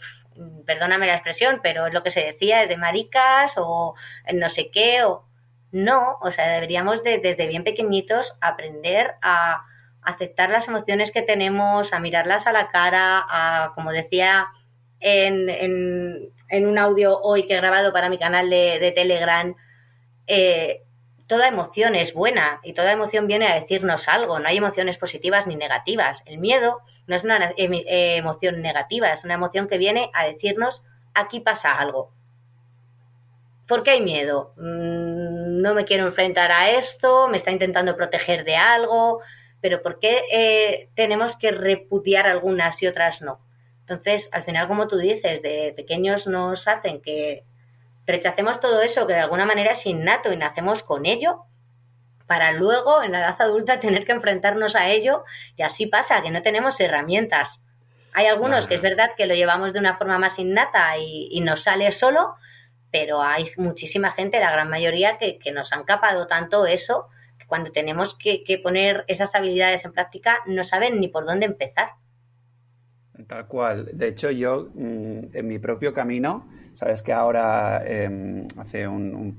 perdóname la expresión, pero es lo que se decía, es de maricas o no sé qué, o No, o sea, deberíamos de, desde bien pequeñitos aprender a aceptar las emociones que tenemos, a mirarlas a la cara, a, como decía en, un audio hoy que he grabado para mi canal de, Telegram, eh, toda emoción es buena y toda emoción viene a decirnos algo, no hay emociones positivas ni negativas. El miedo no es una emoción negativa, es una emoción que viene a decirnos aquí pasa algo. ¿Por qué hay miedo? Mm, no me quiero enfrentar a esto, me está intentando proteger de algo, pero ¿por qué eh, tenemos que repudiar algunas y otras no? Entonces, al final, como tú dices, de pequeños nos hacen que rechacemos todo eso que de alguna manera es innato y nacemos con ello, para luego en la edad adulta tener que enfrentarnos a ello y así pasa, que no tenemos herramientas. Hay algunos que es verdad que lo llevamos de una forma más innata y, y nos sale solo, pero hay muchísima gente, la gran mayoría, que, nos han capado tanto eso que cuando tenemos que, poner esas habilidades en práctica no saben ni por dónde empezar. Tal cual. De hecho, yo mm, en mi propio camino, sabes que ahora em, hace un,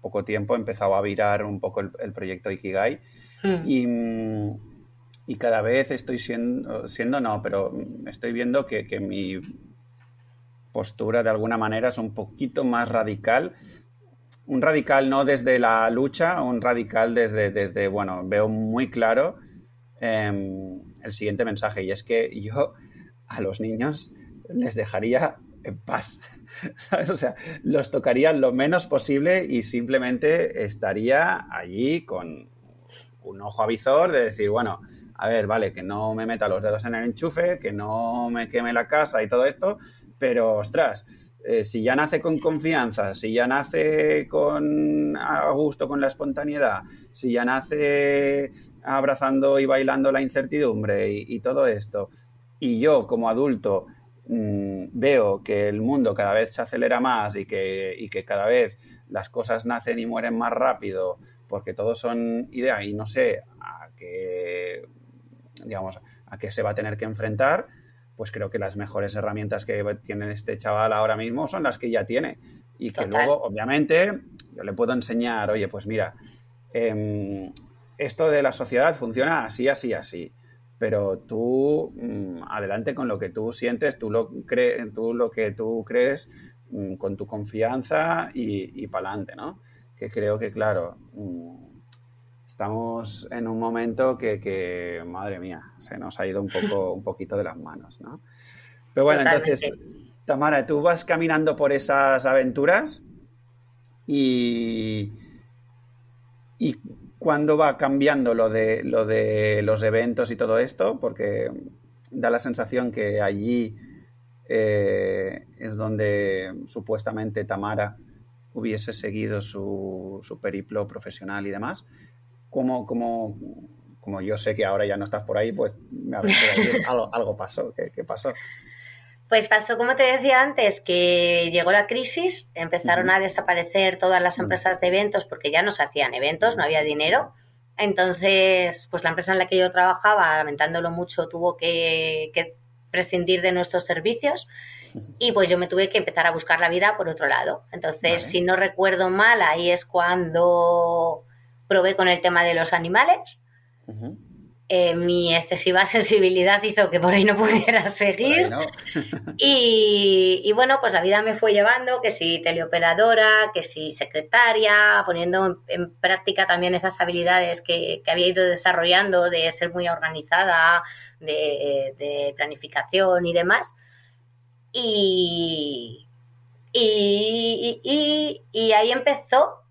poco tiempo he empezado a virar un poco el, proyecto Ikigai hmm. mm, y, cada vez estoy siendo, siendo no, pero estoy viendo que, que mi postura de alguna manera es un poquito más radical. Un radical no desde la lucha, un radical desde, desde bueno, veo muy claro em, el siguiente mensaje y es que yo a los niños les dejaría en paz, ¿sabes? O sea, los tocaría lo menos posible y simplemente estaría allí con un ojo avizor de decir, bueno, a ver, vale, que no me meta los dedos en el enchufe, que no me queme la casa y todo esto, pero ostras, eh, si ya nace con confianza, si ya nace con a gusto con la espontaneidad, si ya nace abrazando y bailando la incertidumbre y, todo esto, y yo como adulto mm, veo que el mundo cada vez se acelera más y que, y que cada vez las cosas nacen y mueren más rápido porque todos son ideas y no sé a qué digamos a qué se va a tener que enfrentar pues creo que las mejores herramientas que tiene este chaval ahora mismo son las que ya tiene. Y que luego, obviamente, yo le puedo enseñar, oye, pues mira, em, esto de la sociedad funciona así, así, así. Pero tú, mm, adelante con lo que tú sientes, tú lo, crees tú lo que tú crees, mm, con tu confianza y, y para adelante, ¿no? Que creo que, claro, mm, estamos en un momento que, madre mía, se nos ha ido un poco, un poquito de las manos, ¿no? Pero bueno, entonces, Tamara, tú vas caminando por esas aventuras y, y cuándo va cambiando lo de, lo de los eventos y todo esto, porque da la sensación que allí eh, es donde supuestamente Tamara hubiese seguido su, su periplo profesional y demás. ¿Cómo, cómo, como yo sé que ahora ya no estás por ahí, pues algo, algo pasó. ¿Qué, pasó? Pues pasó, como te decía antes, que llegó la crisis, empezaron a desaparecer todas las empresas de eventos porque ya no se hacían eventos, no había dinero. Entonces, pues la empresa en la que yo trabajaba, lamentándolo mucho, tuvo que, prescindir de nuestros servicios y pues yo me tuve que empezar a buscar la vida por otro lado. Entonces, si no recuerdo mal, ahí es cuando probé con el tema de los animales. Eh, mi excesiva sensibilidad hizo que por ahí no pudiera seguir. y, bueno, pues la vida me fue llevando, que si teleoperadora, que si secretaria, poniendo en, práctica también esas habilidades que, había ido desarrollando de ser muy organizada, de, planificación y demás. Y, y, y ahí empezó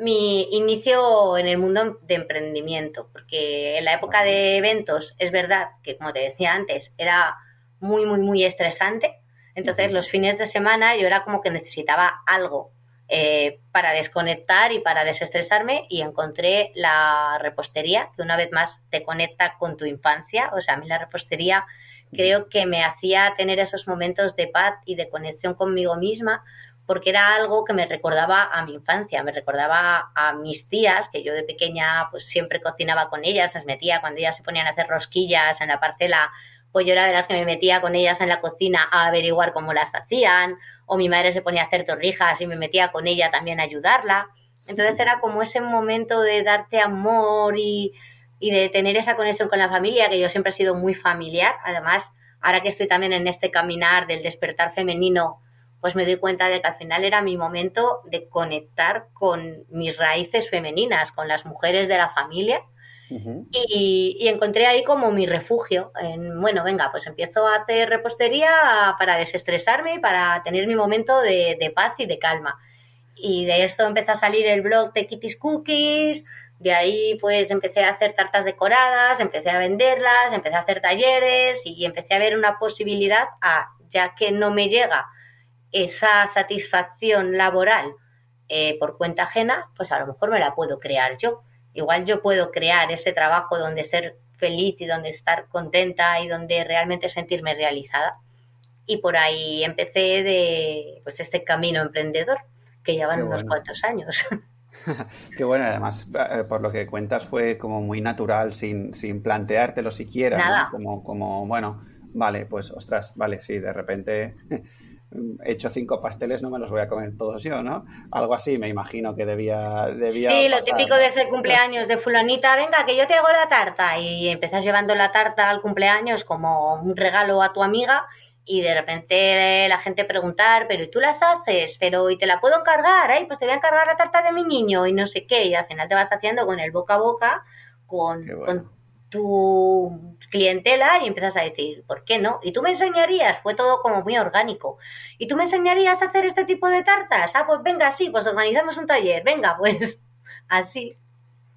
mi inicio en el mundo de emprendimiento, porque en la época de eventos es verdad que, como te decía antes, era muy, muy, muy estresante. Entonces, los fines de semana yo era como que necesitaba algo eh, para desconectar y para desestresarme y encontré la repostería, que una vez más te conecta con tu infancia. O sea, a mí la repostería creo que me hacía tener esos momentos de paz y de conexión conmigo misma, porque era algo que me recordaba a mi infancia, me recordaba a mis tías, que yo de pequeña pues siempre cocinaba con ellas, las metía cuando ellas se ponían a hacer rosquillas en la parcela, pues yo era de las que me metía con ellas en la cocina a averiguar cómo las hacían, o mi madre se ponía a hacer torrijas y me metía con ella también a ayudarla. Entonces era como ese momento de darte amor y, y de tener esa conexión con la familia, que yo siempre he sido muy familiar. Además, ahora que estoy también en este caminar del despertar femenino, pues me doy cuenta de que al final era mi momento de conectar con mis raíces femeninas, con las mujeres de la familia. y, encontré ahí como mi refugio. En, bueno, venga, pues empiezo a hacer repostería para desestresarme y para tener mi momento de, de paz y de calma. Y de esto empezó a salir el blog de Kitty's Cookies, de ahí pues empecé a hacer tartas decoradas, empecé a venderlas, empecé a hacer talleres y empecé a ver una posibilidad a, ya que no me llega esa satisfacción laboral eh, por cuenta ajena, pues a lo mejor me la puedo crear yo. Igual yo puedo crear ese trabajo donde ser feliz y donde estar contenta y donde realmente sentirme realizada. Y por ahí empecé de pues este camino emprendedor que llevan unos cuantos años. Qué bueno, además, eh, por lo que cuentas, fue como muy natural, sin, sin planteártelo siquiera, Como, como, bueno, vale, pues, ostras, vale, sí, de repente he hecho cinco pasteles, no me los voy a comer todos yo, ¿no? Algo así, me imagino que debía. debía sí, lo típico de ese cumpleaños de Fulanita, venga, que yo te hago la tarta. Y empezás llevando la tarta al cumpleaños como un regalo a tu amiga y de repente la gente preguntar, pero ¿y tú las haces? Pero ¿y te la puedo encargar? Ay, pues te voy a encargar la tarta de mi niño y no sé qué. Y al final te vas haciendo con el boca a boca con, con tu clientela y empiezas a decir, ¿por qué no? Y tú me enseñarías, fue todo como muy orgánico. ¿Y tú me enseñarías a hacer este tipo de tartas? Ah, pues venga, sí, pues organizamos un taller, venga, pues así.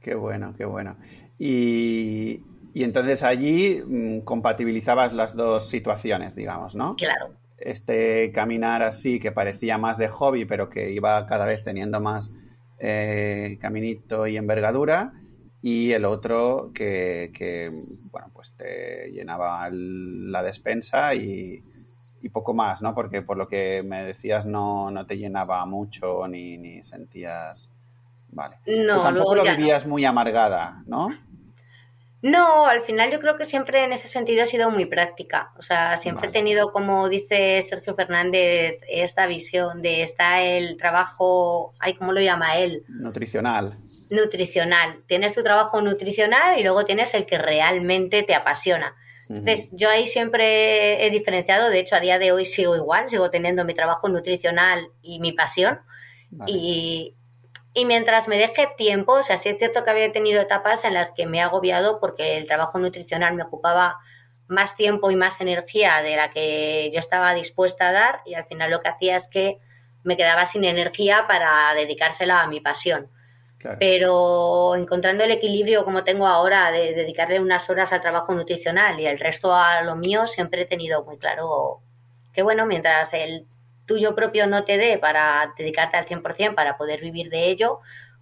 Qué bueno, qué bueno. Y, y entonces allí mm, compatibilizabas las dos situaciones, digamos, ¿no? Claro. Este caminar así, que parecía más de hobby, pero que iba cada vez teniendo más eh, caminito y envergadura, y el otro que, bueno, pues te llenaba la despensa y, poco más, ¿no? Porque por lo que me decías no, no te llenaba mucho ni, ni sentías... Vale. No, tampoco lo vivías muy amargada, ¿no? No, al final yo creo que siempre en ese sentido he sido muy práctica. O sea, siempre he tenido, como dice Sergio Fernández, esta visión de está el trabajo, ay, ¿cómo lo llama él? Nutricional. Nutricional. Tienes tu trabajo nutricional y luego tienes el que realmente te apasiona. Entonces, yo ahí siempre he diferenciado, de hecho, a día de hoy sigo igual, sigo teniendo mi trabajo nutricional y mi pasión. Y, y mientras me deje tiempo, o sea, sí es cierto que había tenido etapas en las que me he agobiado porque el trabajo nutricional me ocupaba más tiempo y más energía de la que yo estaba dispuesta a dar y al final lo que hacía es que me quedaba sin energía para dedicársela a mi pasión. Pero encontrando el equilibrio como tengo ahora de dedicarle unas horas al trabajo nutricional y el resto a lo mío, siempre he tenido muy claro que bueno, mientras el tuyo propio no te dé para dedicarte al 100% para poder vivir de ello,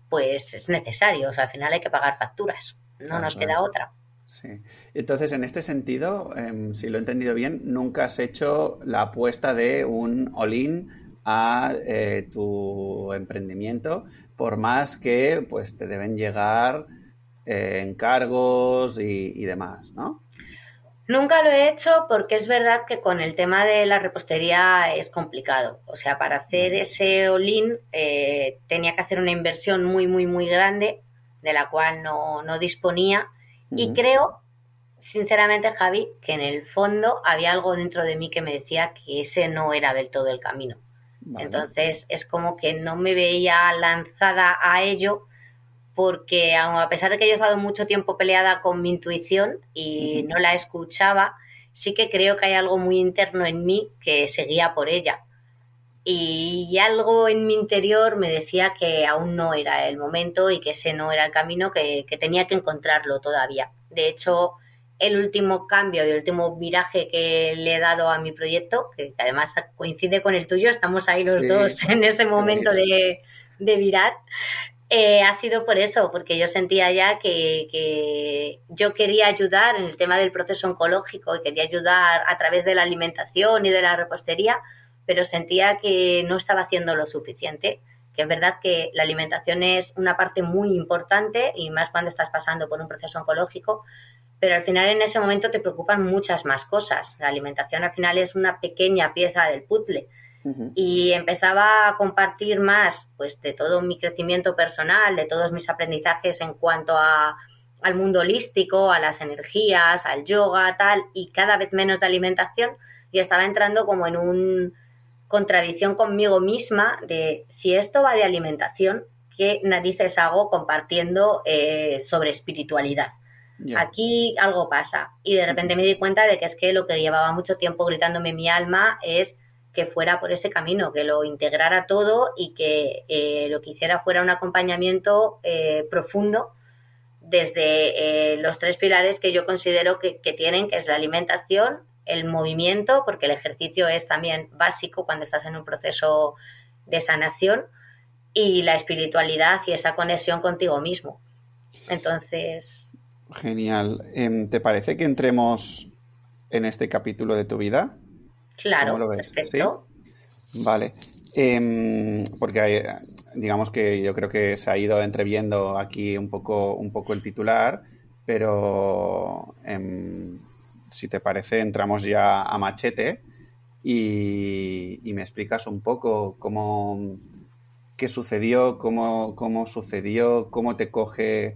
pues es necesario. O sea, al final hay que pagar facturas. No nos queda otra. Sí. Entonces, en este sentido, em, si lo he entendido bien, nunca has hecho la apuesta de un all-in a eh, tu emprendimiento, por más que pues te deben llegar eh, encargos y, y demás, ¿no? Nunca lo he hecho porque es verdad que con el tema de la repostería es complicado. O sea, para hacer ese all eh, tenía que hacer una inversión muy, muy, muy grande de la cual no, disponía. Y creo, sinceramente, Javi, que en el fondo había algo dentro de mí que me decía que ese no era del todo el camino. Entonces es como que no me veía lanzada a ello porque a pesar de que yo he estado mucho tiempo peleada con mi intuición y no la escuchaba, sí que creo que hay algo muy interno en mí que seguía por ella. Y algo en mi interior me decía que aún no era el momento y que ese no era el camino, que, tenía que encontrarlo todavía. De hecho, el último cambio y el último viraje que le he dado a mi proyecto, que además coincide con el tuyo, estamos ahí los dos en ese momento de, de virar, eh, ha sido por eso, porque yo sentía ya que, yo quería ayudar en el tema del proceso oncológico y quería ayudar a través de la alimentación y de la repostería, pero sentía que no estaba haciendo lo suficiente. Que es verdad que la alimentación es una parte muy importante y más cuando estás pasando por un proceso oncológico, pero al final en ese momento te preocupan muchas más cosas. La alimentación al final es una pequeña pieza del puzzle y empezaba a compartir más pues de todo mi crecimiento personal, de todos mis aprendizajes en cuanto a, al mundo holístico, a las energías, al yoga, tal, y cada vez menos de alimentación, y estaba entrando como en un contradicción conmigo misma de si esto va de alimentación, ¿qué narices hago compartiendo eh, sobre espiritualidad? Aquí algo pasa. Y de repente me di cuenta de que es que lo que llevaba mucho tiempo gritándome mi alma es que fuera por ese camino, que lo integrara todo y que eh, lo que hiciera fuera un acompañamiento eh, profundo desde eh, los tres pilares que yo considero que, tienen, que es la alimentación, el movimiento, porque el ejercicio es también básico cuando estás en un proceso de sanación, y la espiritualidad y esa conexión contigo mismo. Entonces. Genial. Em, ¿Te parece que entremos en este capítulo de tu vida? Claro, lo Perfecto. Vale. Em, porque hay, digamos que yo creo que se ha ido entreviendo aquí un poco, un poco el titular, pero em, si te parece entramos ya a machete y, me explicas un poco cómo qué sucedió, cómo, cómo sucedió, cómo te coge,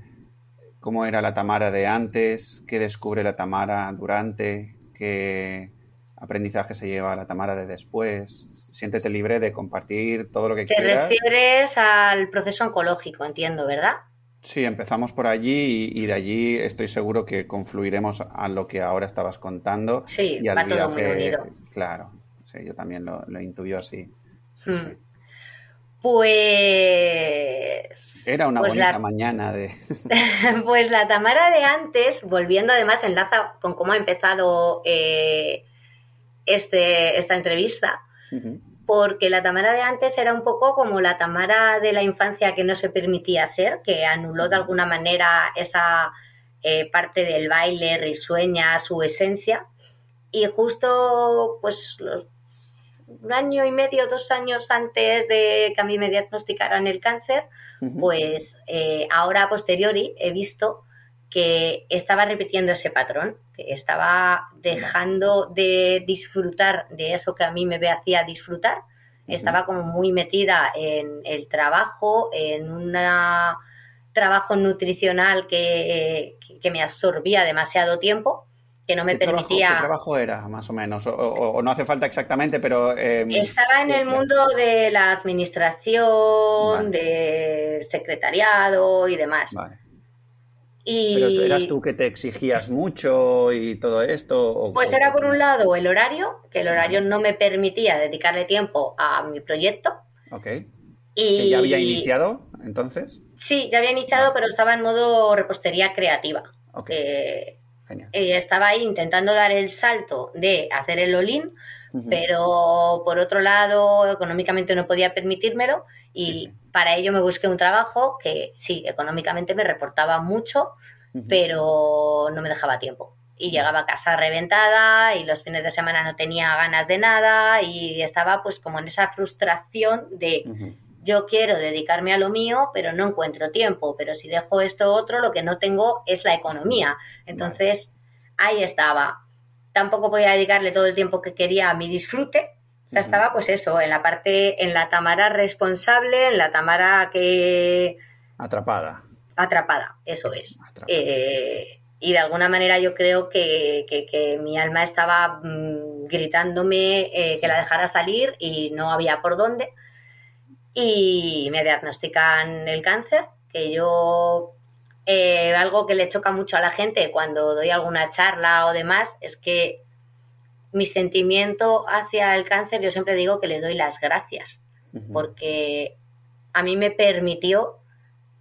cómo era la Tamara de antes, qué descubre la Tamara durante, qué, aprendizaje se lleva la Tamara de después. Siéntete libre de compartir todo lo que quieras. Te refieres al proceso oncológico, entiendo, ¿verdad? Sí, empezamos por allí y, de allí estoy seguro que confluiremos a lo que ahora estabas contando. Sí, y va todo muy unido. Claro, sí, yo también lo, lo intuyo así. Hmm. Pues. Era una pues bonita mañana de. pues la Tamara de antes, volviendo además, enlaza con cómo ha empezado eh, este, esta entrevista, porque la Tamara de antes era un poco como la Tamara de la infancia que no se permitía ser, que anuló de alguna manera esa eh, parte del baile, risueña, su esencia. Y justo, pues, un año y medio, dos años antes de que a mí me diagnosticaran el cáncer, pues eh, ahora a posteriori he visto que estaba repitiendo ese patrón, que estaba dejando de disfrutar de eso que a mí me hacía disfrutar. Estaba como muy metida en el trabajo, en un trabajo nutricional que, me absorbía demasiado tiempo, que no me permitía... ¿Qué trabajo era, más o menos? O, no hace falta exactamente, pero... Em, estaba en el mundo de la administración, de secretariado y demás. Vale. Pero eras tú que te exigías mucho y todo esto. pues era por un lado el horario, que el horario no me permitía dedicarle tiempo a mi proyecto. Ok. Y... ya había iniciado entonces? Sí, ya había iniciado, pero estaba en modo repostería creativa. Ok. Genial. Y estaba ahí intentando dar el salto de hacer el olín, pero por otro lado, económicamente no podía permitírmelo y para ello me busqué un trabajo que sí, económicamente me reportaba mucho, pero no me dejaba tiempo. Y llegaba a casa reventada y los fines de semana no tenía ganas de nada y estaba pues como en esa frustración de yo quiero dedicarme a lo mío, pero no encuentro tiempo, pero si dejo esto otro, lo que no tengo es la economía. Entonces, ahí estaba. Tampoco podía dedicarle todo el tiempo que quería a mi disfrute, o sea, estaba pues eso, en la parte, en la Tamara responsable, en la Tamara que... Atrapada. Atrapada, eso es. Eh, y de alguna manera yo creo que, mi alma estaba mm, gritándome eh, que la dejara salir y no había por dónde. Y me diagnostican el cáncer, que yo eh, algo que le choca mucho a la gente cuando doy alguna charla o demás es que mi sentimiento hacia el cáncer, yo siempre digo que le doy las gracias, porque a mí me permitió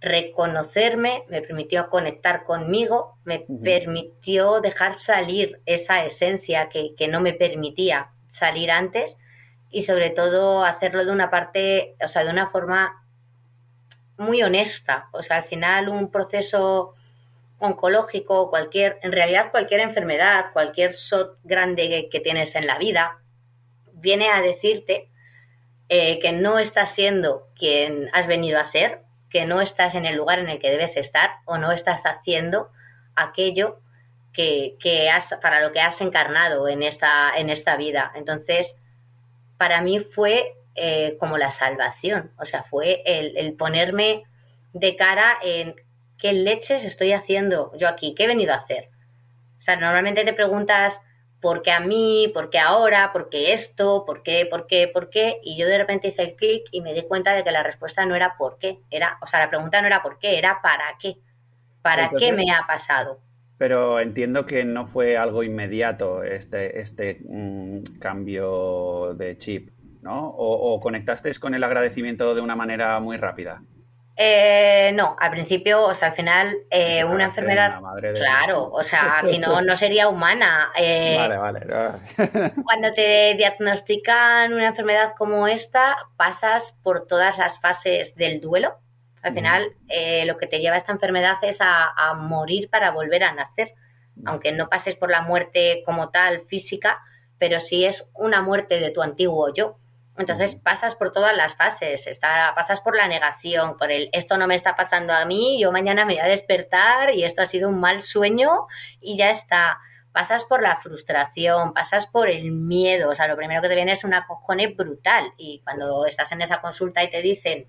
reconocerme, me permitió conectar conmigo, me permitió dejar salir esa esencia que, que, no me permitía salir antes y sobre todo hacerlo de una parte, o sea, de una forma muy honesta. O sea, al final un proceso oncológico, cualquier, en realidad cualquier enfermedad, cualquier SOT grande que, tienes en la vida, viene a decirte eh, que no estás siendo quien has venido a ser, que no estás en el lugar en el que debes estar o no estás haciendo aquello que, has, para lo que has encarnado en esta, en esta vida. Entonces, para mí fue eh, como la salvación. O sea, fue el, el, ponerme de cara en qué leches estoy haciendo yo aquí, qué he venido a hacer. O sea, normalmente te preguntas ¿por qué a mí? ¿Por qué ahora? ¿Por qué esto? ¿Por qué? ¿Por qué? ¿Por qué? Y yo de repente hice el clic y me di cuenta de que la respuesta no era por qué, era, o sea, la pregunta no era por qué, era para qué. ¿Para qué me ha pasado? Pero entiendo que no fue algo inmediato este, este mm, cambio de chip, ¿no? O, ¿O conectaste con el agradecimiento de una manera muy rápida? Eh, no, al principio, o sea, al final, eh, una enfermedad. Claro, o sea, si no, no sería humana. Eh, vale, vale. cuando te diagnostican una enfermedad como esta, pasas por todas las fases del duelo. Al final, lo que te lleva a esta enfermedad es a, morir para volver a nacer. Aunque no pases por la muerte como tal física, pero sí es una muerte de tu antiguo yo. Entonces pasas por todas las fases, está, pasas por la negación, por el esto no me está pasando a mí, yo mañana me voy a despertar y esto ha sido un mal sueño y ya está. Pasas por la frustración, pasas por el miedo, o sea, lo primero que te viene es una cojone brutal y cuando estás en esa consulta y te dicen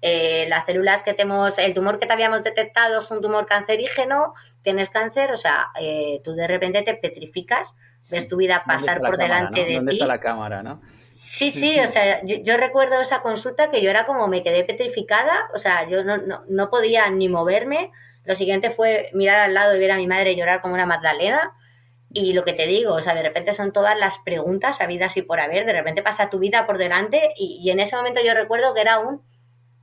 eh, las células que tenemos, el tumor que te habíamos detectado es un tumor cancerígeno, tienes cáncer, o sea, eh, tú de repente te petrificas, ves tu vida pasar por delante de ti. ¿Dónde está la cámara, no? Sí, sí, o sea, yo, recuerdo esa consulta que yo era como me quedé petrificada, o sea, yo no, no, podía ni moverme. Lo siguiente fue mirar al lado y ver a mi madre llorar como una Magdalena. Y lo que te digo, o sea, de repente son todas las preguntas habidas y por haber, de repente pasa tu vida por delante y, y en ese momento yo recuerdo que era un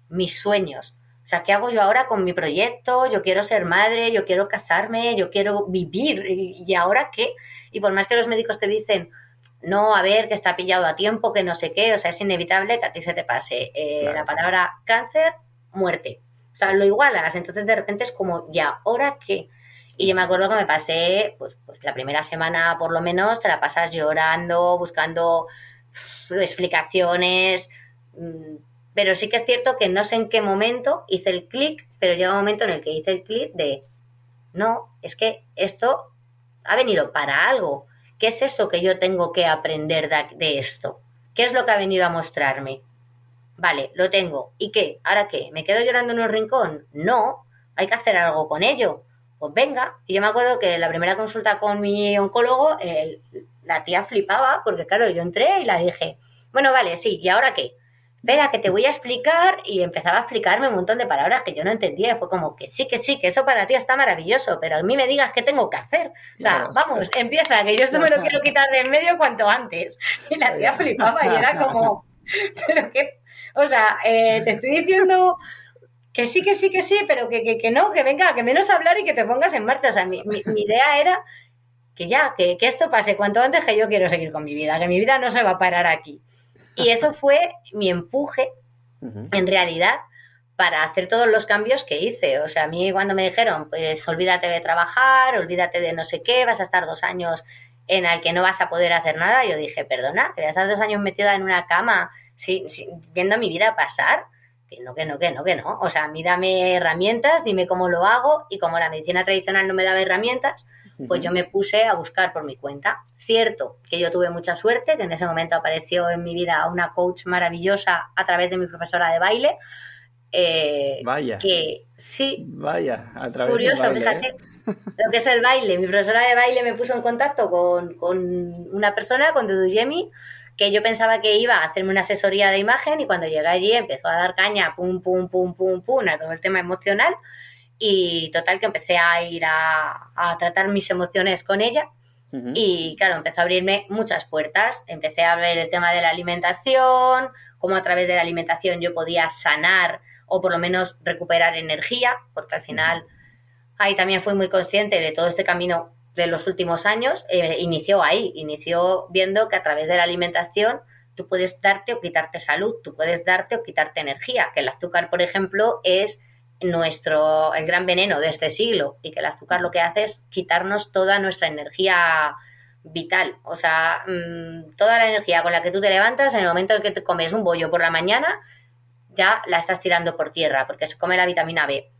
mis sueños. O sea, ¿qué hago yo ahora con mi proyecto? Yo quiero ser madre, yo quiero casarme, yo quiero vivir. ¿Y ahora qué? Y por más que los médicos te dicen, no, a ver, que está pillado a tiempo, que no sé qué, o sea, es inevitable que a ti se te pase eh, la palabra cáncer, muerte. O sea, lo igualas, entonces de repente es como, ya, ¿ahora qué? Y yo me acuerdo que me pasé, pues, pues la primera semana por lo menos, te la pasas llorando, buscando explicaciones, mm, pero sí que es cierto que no sé en qué momento hice el clic, pero llega un momento en el que hice el clic de, no, es que esto ha venido para algo. ¿Qué es eso que yo tengo que aprender de, esto? ¿Qué es lo que ha venido a mostrarme? Vale, lo tengo. ¿Y qué? ¿Ahora qué? ¿Me quedo llorando en un rincón? No, hay que hacer algo con ello. Pues venga. Y yo me acuerdo que la primera consulta con mi oncólogo, la tía flipaba, porque claro, yo entré y la dije, bueno, vale, sí, ¿y ahora qué? Venga, que te voy a explicar, y empezaba a explicarme un montón de palabras que yo no entendía. Fue como que sí, que sí, que eso para ti está maravilloso, pero a mí me digas qué tengo que hacer. O sea, vamos, empieza, que yo esto me lo quiero quitar de en medio cuanto antes. Y la tía flipaba y era como, pero qué, o sea, eh, te estoy diciendo que sí, que sí, que sí, pero que, que, que, no, que venga, que menos hablar y que te pongas en marcha. O sea, mi, mi, mi idea era que ya, que, que, esto pase cuanto antes que yo quiero seguir con mi vida, que mi vida no se va a parar aquí. Y eso fue mi empuje, en realidad, para hacer todos los cambios que hice. O sea, a mí cuando me dijeron, pues olvídate de trabajar, olvídate de no sé qué, vas a estar dos años en el que no vas a poder hacer nada, yo dije, perdona, que vas a estar dos años metida en una cama viendo mi vida pasar. Que no, que no, que no, que no. O sea, a mí dame herramientas, dime cómo lo hago y como la medicina tradicional no me daba herramientas, pues yo me puse a buscar por mi cuenta. Cierto que yo tuve mucha suerte, que en ese momento apareció en mi vida una coach maravillosa a través de mi profesora de baile. Eh, Vaya. Que sí. Vaya, a través Curioso, baile, fíjate. ¿eh? Lo que es el baile. Mi profesora de baile me puso en contacto con, una persona, con Dudu Yemi, que yo pensaba que iba a hacerme una asesoría de imagen y cuando llegué allí empezó a dar caña, pum, pum, pum, pum, pum, a todo el tema emocional y total que empecé a ir a, tratar mis emociones con ella y claro, empezó a abrirme muchas puertas. Empecé a ver el tema de la alimentación, cómo a través de la alimentación yo podía sanar o por lo menos recuperar energía, porque al final ahí también fui muy consciente de todo este camino de los últimos años. Eh, inició ahí, inició viendo que a través de la alimentación tú puedes darte o quitarte salud, tú puedes darte o quitarte energía, que el azúcar, por ejemplo, es nuestro, el gran veneno de este siglo y que el azúcar lo que hace es quitarnos toda nuestra energía vital. O sea, mm, toda la energía con la que tú te levantas en el momento en que te comes un bollo por la mañana, ya la estás tirando por tierra porque se come la vitamina B.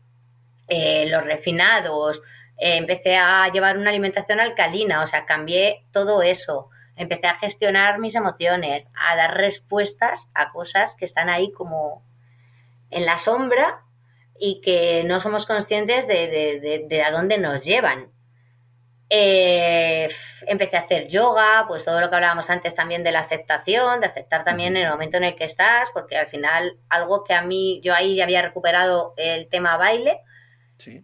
Eh, los refinados, eh, empecé a llevar una alimentación alcalina, o sea, cambié todo eso. empecé a gestionar mis emociones, a dar respuestas a cosas que están ahí como en la sombra y que no somos conscientes de, a dónde nos llevan. Eh, empecé a hacer yoga, pues todo lo que hablábamos antes también de la aceptación, de aceptar también el momento en el que estás, porque al final algo que a mí, yo ahí ya había recuperado el tema baile,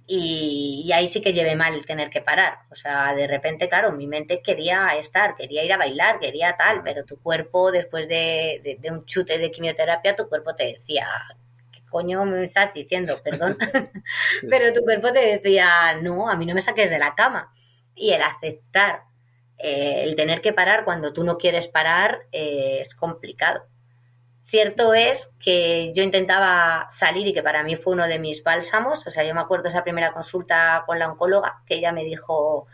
y, ahí sí que llevé mal el tener que parar. O sea, de repente, claro, mi mente quería estar, quería ir a bailar, quería tal, pero tu cuerpo, después de, un chute de quimioterapia, tu cuerpo te decía, ¿qué coño me estás diciendo? Perdón. pero tu cuerpo te decía, no, a mí no me saques de la cama. Y el aceptar, eh, el tener que parar cuando tú no quieres parar, eh, es complicado. Cierto es que yo intentaba salir y que para mí fue uno de mis bálsamos. O sea, yo me acuerdo esa primera consulta con la oncóloga que ella me dijo,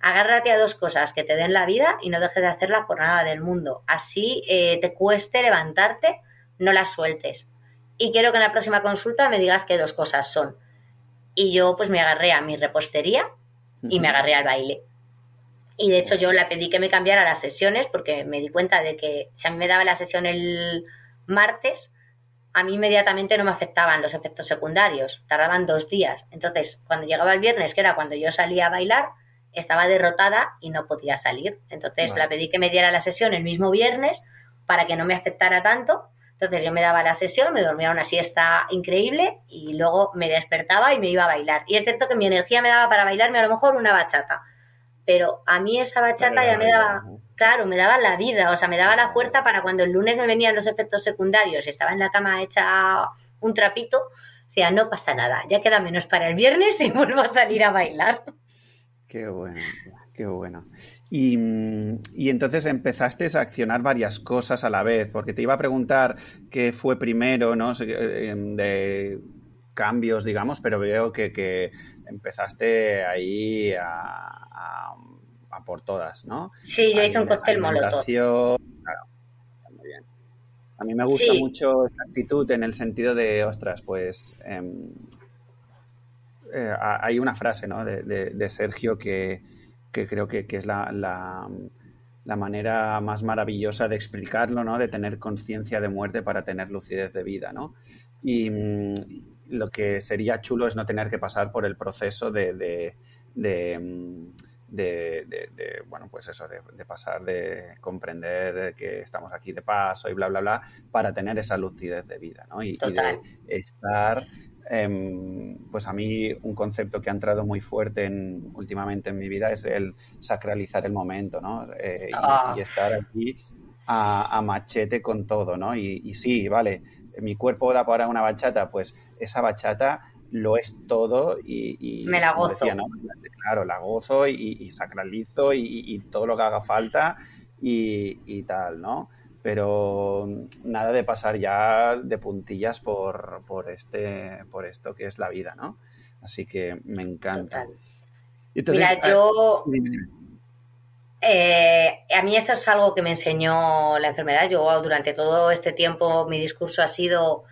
agárrate a dos cosas que te den la vida y no dejes de hacerlas por nada del mundo. Así eh, te cueste levantarte, no las sueltes. Y quiero que en la próxima consulta me digas qué dos cosas son. Y yo pues me agarré a mi repostería y me agarré al baile. Y de hecho yo le pedí que me cambiara las sesiones porque me di cuenta de que si a mí me daba la sesión el martes, a mí inmediatamente no me afectaban los efectos secundarios, tardaban dos días. Entonces, cuando llegaba el viernes, que era cuando yo salía a bailar, estaba derrotada y no podía salir. Entonces, la pedí que me diera la sesión el mismo viernes para que no me afectara tanto. Entonces, yo me daba la sesión, me dormía una siesta increíble y luego me despertaba y me iba a bailar. Y es cierto que mi energía me daba para bailarme a lo mejor una bachata, pero a mí esa bachata ya me daba claro, me daba la vida, o sea, me daba la fuerza para cuando el lunes me venían los efectos secundarios y estaba en la cama hecha un trapito, decía, no pasa nada, ya queda menos para el viernes y vuelvo a salir a bailar. Qué bueno, qué bueno. Y, entonces empezaste a accionar varias cosas a la vez, porque te iba a preguntar qué fue primero, ¿no? Eh, de cambios, digamos, pero veo que, empezaste ahí a a por todas, ¿no? Sí, yo hice un cóctel molotov. Claro, muy bien. A mí me gusta mucho esta actitud en el sentido de, ostras, pues em, eh, hay una frase ¿no? de, Sergio que, creo que, es la, la, manera más maravillosa de explicarlo, ¿no? de tener conciencia de muerte para tener lucidez de vida. ¿no? Y mm, lo que sería chulo es no tener que pasar por el proceso de, de mm, de, bueno, pues eso, de, pasar de comprender que estamos aquí de paso y bla, bla, bla, para tener esa lucidez de vida, ¿no? Y, de estar, em, pues a mí un concepto que ha entrado muy fuerte en, últimamente en mi vida es el sacralizar el momento, ¿no? Eh, ah. y, estar aquí a, machete con todo, ¿no? Y, y sí, vale, mi cuerpo da para una bachata, pues esa bachata lo es todo y, me la gozo. claro, la gozo y, sacralizo y, todo lo que haga falta y, tal, ¿no? Pero nada de pasar ya de puntillas por, por, este, por esto que es la vida, ¿no? Así que me encanta. Mira, ah, yo... Eh, a mí eso es algo que me enseñó la enfermedad. Yo durante todo este tiempo mi discurso ha sido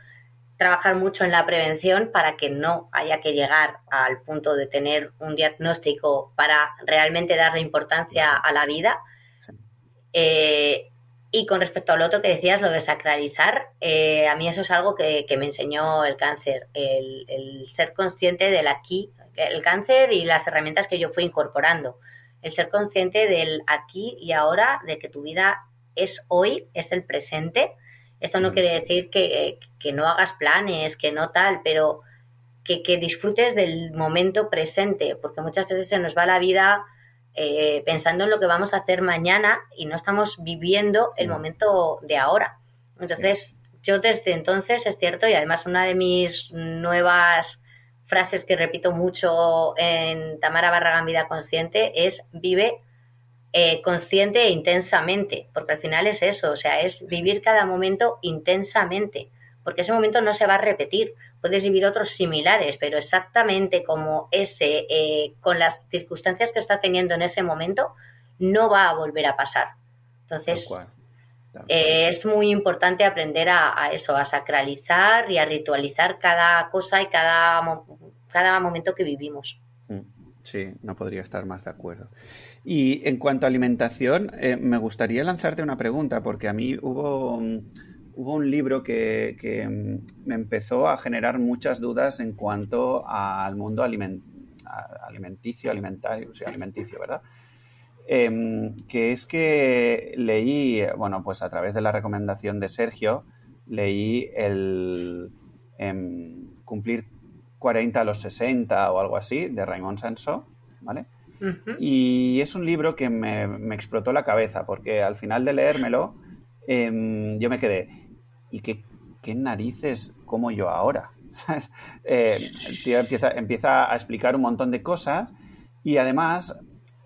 trabajar mucho en la prevención para que no haya que llegar al punto de tener un diagnóstico para realmente darle importancia a la vida. Eh, y con respecto al otro que decías, lo de sacralizar, eh, a mí eso es algo que, me enseñó el cáncer, el, el, ser consciente del aquí, el cáncer y las herramientas que yo fui incorporando, el ser consciente del aquí y ahora, de que tu vida es hoy, es el presente, esto no quiere decir que, no hagas planes, que no tal, pero que, disfrutes del momento presente, porque muchas veces se nos va la vida eh, pensando en lo que vamos a hacer mañana y no estamos viviendo el momento de ahora. Entonces, yo desde entonces es cierto, y además una de mis nuevas frases que repito mucho en Tamara Barragán Vida Consciente es vive eh, consciente e intensamente, porque al final es eso, o sea, es vivir cada momento intensamente, porque ese momento no se va a repetir. Puedes vivir otros similares, pero exactamente como ese, eh, con las circunstancias que está teniendo en ese momento, no va a volver a pasar. Entonces, eh, es muy importante aprender a, eso, a sacralizar y a ritualizar cada cosa y cada, cada momento que vivimos. Mm. Sí, no podría estar más de acuerdo. Y en cuanto a alimentación, eh, me gustaría lanzarte una pregunta, porque a mí hubo, hubo un libro que, mm, me empezó a generar muchas dudas en cuanto al mundo alimenticio, alimentario, sí, alimenticio, ¿verdad? Em, que es que leí, bueno, pues a través de la recomendación de Sergio, leí el em, cumplir 40 a los 60 o algo así, de Raymond Sansó, ¿vale? Y es un libro que me, explotó la cabeza, porque al final de leérmelo, em, yo me quedé, ¿y qué, narices como yo ahora? Eh, el tío empieza, empieza a explicar un montón de cosas y además,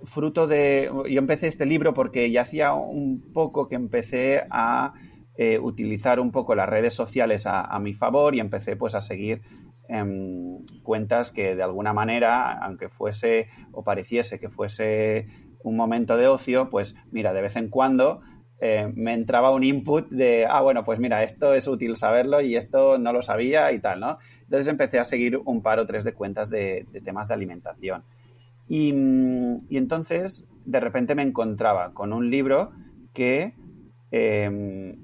fruto de... Yo empecé este libro porque ya hacía un poco que empecé a eh, utilizar un poco las redes sociales a, a, mi favor y empecé pues a seguir cuentas que de alguna manera, aunque fuese o pareciese que fuese un momento de ocio, pues mira, de vez en cuando eh, me entraba un input de, ah, bueno, pues mira, esto es útil saberlo y esto no lo sabía y tal, ¿no? Entonces empecé a seguir un par o tres de cuentas de, temas de alimentación. Y, entonces, de repente me encontraba con un libro que em,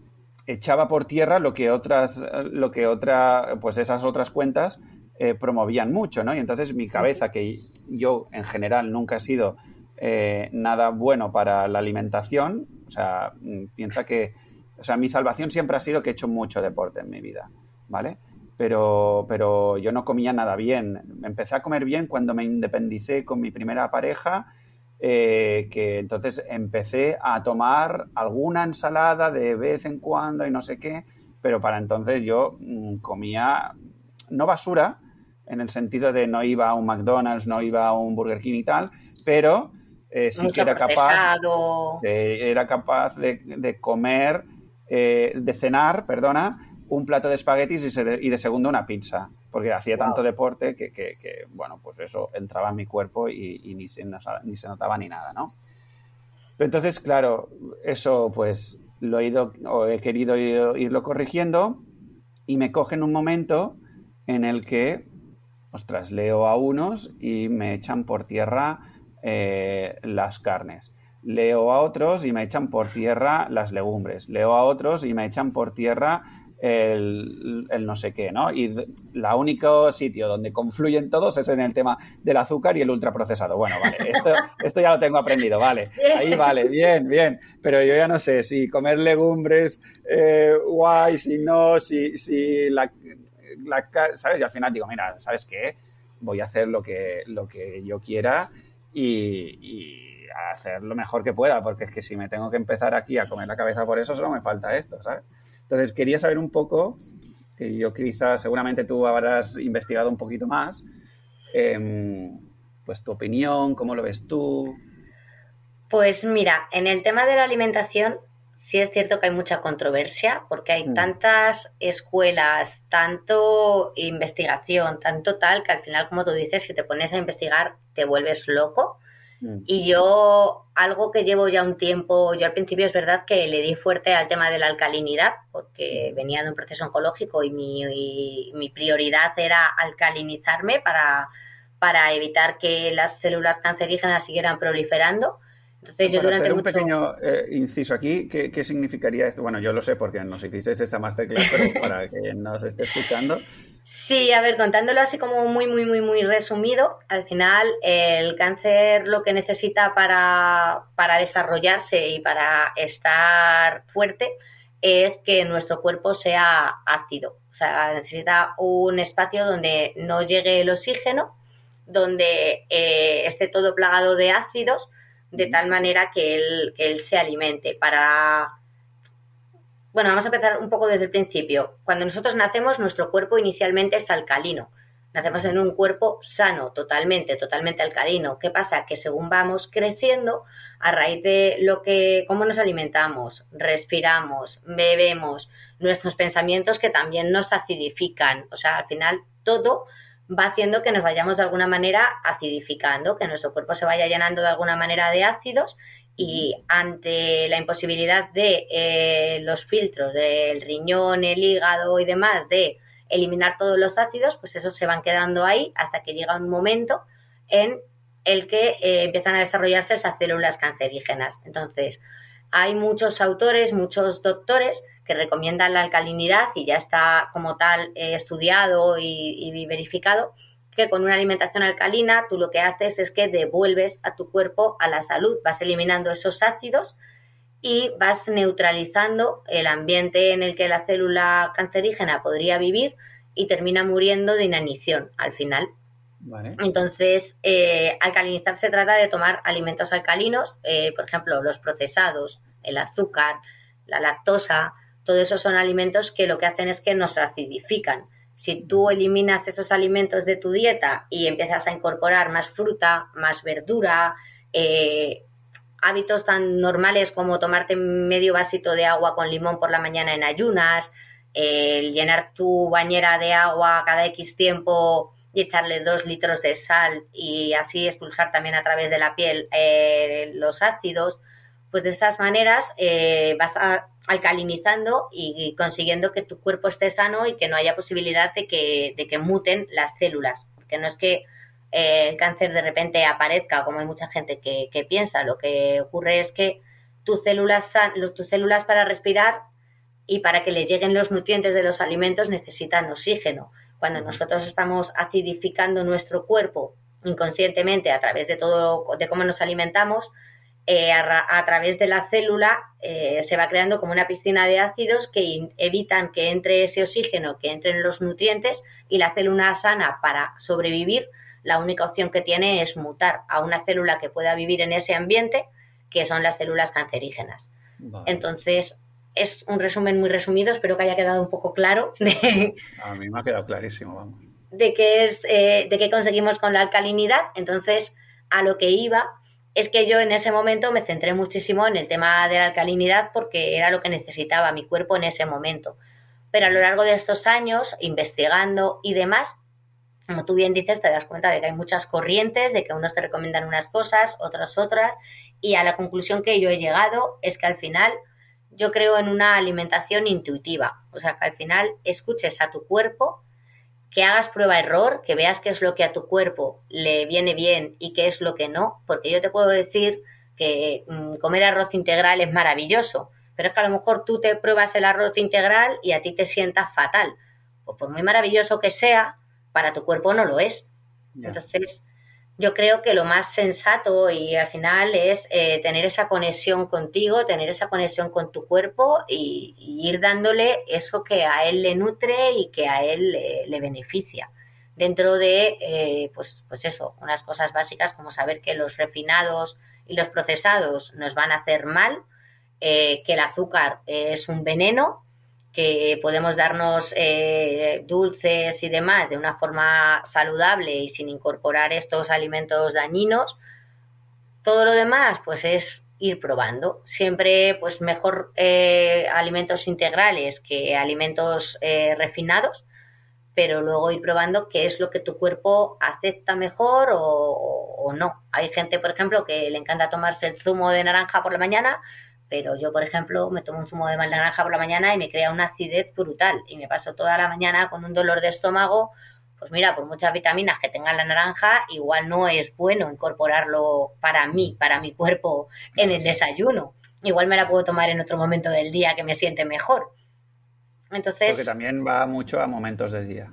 echaba por tierra lo que otras, lo que otra, pues esas otras cuentas eh, promovían mucho, ¿no? Y entonces mi cabeza, que yo en general nunca he sido eh, nada bueno para la alimentación, o sea, mm, piensa que, o sea, mi salvación siempre ha sido que he hecho mucho deporte en mi vida, ¿vale? Pero, pero yo no comía nada bien. Empecé a comer bien cuando me independicé con mi primera pareja eh, que entonces empecé a tomar alguna ensalada de vez en cuando y no sé qué, pero para entonces yo mm, comía, no basura, en el sentido de no iba a un McDonald's, no iba a un Burger King y tal, pero eh, sí que era capaz, de, era capaz de, comer, eh, de cenar, perdona, un plato de espaguetis y, de segundo una pizza, porque hacía tanto deporte que, bueno, pues eso entraba en mi cuerpo y, ni, se, ni se notaba ni nada, ¿no? entonces, claro, eso pues lo he ido, o he querido irlo corrigiendo y me coge en un momento en el que, ostras, leo a unos y me echan por tierra eh, las carnes. Leo a otros y me echan por tierra las legumbres. Leo a otros y me echan por tierra el, no sé qué, ¿no? Y la único sitio donde confluyen todos es en el tema del azúcar y el ultraprocesado. Bueno, vale, esto, esto ya lo tengo aprendido, vale. Ahí vale, bien, bien. Pero yo ya no sé si comer legumbres, eh, guay, si no, si, si la, ¿sabes? Y al final digo, mira, ¿sabes qué? Voy a hacer lo que, lo que yo quiera y, hacer lo mejor que pueda, porque es que si me tengo que empezar aquí a comer la cabeza por eso, solo me falta esto, ¿sabes? Entonces, quería saber un poco, que yo quizás seguramente tú habrás investigado un poquito más, em, pues tu opinión, cómo lo ves tú. Pues mira, en el tema de la alimentación sí es cierto que hay mucha controversia porque hay mm. tantas escuelas, tanto investigación, tanto tal, que al final, como tú dices, si te pones a investigar te vuelves loco. Mm. Y yo, algo que llevo ya un tiempo, yo al principio es verdad que le di fuerte al tema de la alcalinidad, porque venía de un proceso oncológico y mi, prioridad era alcalinizarme para, para evitar que las células cancerígenas siguieran proliferando. Entonces yo durante hacer un pequeño eh, inciso aquí, ¿qué, significaría esto? Bueno, yo lo sé porque nos hicisteis esa masterclass, pero para que nos esté escuchando. Sí, a ver, contándolo así como muy, muy, muy, muy resumido, al final el cáncer lo que necesita para, para desarrollarse y para estar fuerte es que nuestro cuerpo sea ácido. O sea, necesita un espacio donde no llegue el oxígeno, donde eh, esté todo plagado de ácidos de tal manera que él, él se alimente. Para. Bueno, vamos a empezar un poco desde el principio. Cuando nosotros nacemos, nuestro cuerpo inicialmente es alcalino. Nacemos en un cuerpo sano, totalmente, totalmente alcalino. ¿Qué pasa? Que según vamos creciendo, a raíz de lo que, cómo nos alimentamos, respiramos, bebemos, nuestros pensamientos que también nos acidifican. O sea, al final todo va haciendo que nos vayamos de alguna manera acidificando, que nuestro cuerpo se vaya llenando de alguna manera de ácidos y ante la imposibilidad de eh, los filtros del riñón, el hígado y demás de eliminar todos los ácidos, pues esos se van quedando ahí hasta que llega un momento en el que eh, empiezan a desarrollarse esas células cancerígenas. Entonces, hay muchos autores, muchos doctores que recomiendan la alcalinidad y ya está como tal eh, estudiado y, verificado que con una alimentación alcalina tú lo que haces es que devuelves a tu cuerpo a la salud, vas eliminando esos ácidos y vas neutralizando el ambiente en el que la célula cancerígena podría vivir y termina muriendo de inanición al final. Entonces, eh, alcalinizar se trata de tomar alimentos alcalinos, eh, por ejemplo, los procesados, el azúcar, la lactosa, todo eso son alimentos que lo que hacen es que nos acidifican. Si tú eliminas esos alimentos de tu dieta y empiezas a incorporar más fruta, más verdura, eh, hábitos tan normales como tomarte medio vasito de agua con limón por la mañana en ayunas, el llenar tu bañera de agua cada X tiempo y echarle dos litros de sal y así expulsar también a través de la piel eh, los ácidos, pues de estas maneras eh, vas a alcalinizando y consiguiendo que tu cuerpo esté sano y que no haya posibilidad de que, de que muten las células. Porque no es que eh, el cáncer de repente aparezca, como hay mucha gente que, piensa. Lo que ocurre es que tus células, tus células para respirar y para que le lleguen los nutrientes de los alimentos necesitan oxígeno. Cuando nosotros estamos acidificando nuestro cuerpo inconscientemente a través de todo de cómo nos alimentamos, eh, a, través de la célula eh, se va creando como una piscina de ácidos que evitan que entre ese oxígeno, que entren los nutrientes y la célula sana para sobrevivir, la única opción que tiene es mutar a una célula que pueda vivir en ese ambiente, que son las células cancerígenas. Entonces, es un resumen muy resumido, espero que haya quedado un poco claro. a mí me ha quedado clarísimo, vamos. De qué, es, eh, de qué conseguimos con la alcalinidad. Entonces, a lo que iba es que yo en ese momento me centré muchísimo en el tema de la alcalinidad porque era lo que necesitaba mi cuerpo en ese momento. Pero a lo largo de estos años, investigando y demás, como tú bien dices, te das cuenta de que hay muchas corrientes, de que unos te recomiendan unas cosas, otras otras, y a la conclusión que yo he llegado es que al final yo creo en una alimentación intuitiva, o sea, que al final escuches a tu cuerpo que hagas prueba-error, que veas qué es lo que a tu cuerpo le viene bien y qué es lo que no, porque yo te puedo decir que mm, comer arroz integral es maravilloso, pero es que a lo mejor tú te pruebas el arroz integral y a ti te sientas fatal. O por muy maravilloso que sea, para tu cuerpo no lo es. Entonces, yo creo que lo más sensato y al final es eh, tener esa conexión contigo, tener esa conexión con tu cuerpo y, ir dándole eso que a él le nutre y que a él le, beneficia. Dentro de, eh, pues, pues eso, unas cosas básicas como saber que los refinados y los procesados nos van a hacer mal, eh, que el azúcar es un veneno que podemos darnos eh, dulces y demás de una forma saludable y sin incorporar estos alimentos dañinos. Todo lo demás, pues es ir probando. Siempre, pues mejor eh, alimentos integrales que alimentos eh, refinados, pero luego ir probando qué es lo que tu cuerpo acepta mejor o, o no. Hay gente, por ejemplo, que le encanta tomarse el zumo de naranja por la mañana, pero yo, por ejemplo, me tomo un zumo de mal naranja por la mañana y me crea una acidez brutal y me paso toda la mañana con un dolor de estómago. Pues mira, por muchas vitaminas que tenga la naranja, igual no es bueno incorporarlo para mí, para mi cuerpo en el desayuno. Igual me la puedo tomar en otro momento del día que me siente mejor. Entonces. Porque también va mucho a momentos del día.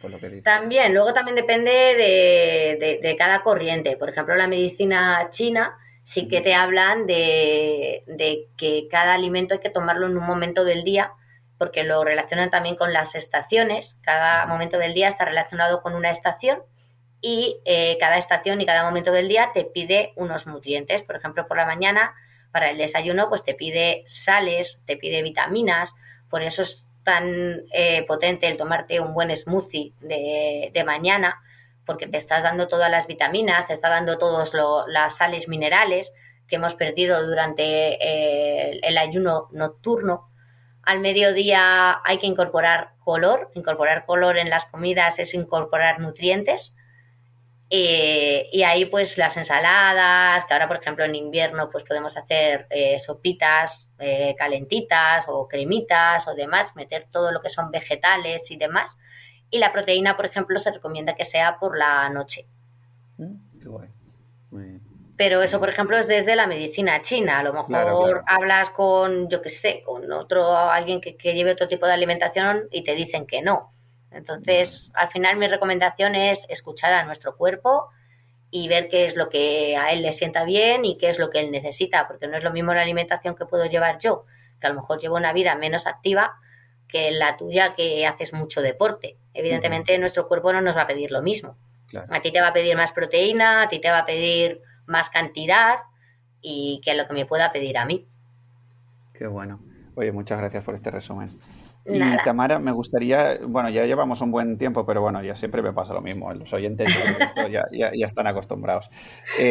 Por lo que También, luego también depende de, de cada corriente. Por ejemplo, la medicina china sí que te hablan de, que cada alimento hay que tomarlo en un momento del día, porque lo relacionan también con las estaciones. Cada momento del día está relacionado con una estación y eh, cada estación y cada momento del día te pide unos nutrientes. Por ejemplo, por la mañana, para el desayuno, pues te pide sales, te pide vitaminas. Por eso es tan eh, potente el tomarte un buen smoothie de, de mañana porque te estás dando todas las vitaminas, te está dando todas las sales minerales que hemos perdido durante eh, el, ayuno nocturno. Al mediodía hay que incorporar color. Incorporar color en las comidas es incorporar nutrientes. Eh, y ahí pues las ensaladas, que ahora por ejemplo en invierno pues podemos hacer eh, sopitas calentitas o cremitas o demás, meter todo lo que son vegetales y demás y la proteína, por ejemplo, se recomienda que sea por la noche. Mm, qué guay. Pero eso, por ejemplo, es desde la medicina china. A lo mejor hablas con, yo qué sé, con otro, alguien que, lleve otro tipo de alimentación y te dicen que no. Entonces, al final mi recomendación es escuchar a nuestro cuerpo y ver qué es lo que a él le sienta bien y qué es lo que él necesita, porque no es lo mismo la alimentación que puedo llevar yo, que a lo mejor llevo una vida menos activa que la tuya que haces mucho deporte. Evidentemente, nuestro cuerpo no nos va a pedir lo mismo. A ti te va a pedir más proteína, a ti te va a pedir más cantidad y que lo que me pueda pedir a mí. Qué bueno. Oye, muchas gracias por este resumen. Y Tamara, me gustaría, bueno, ya llevamos un buen tiempo, pero bueno, ya siempre me pasa lo mismo. Los oyentes ya, ya, ya, están acostumbrados.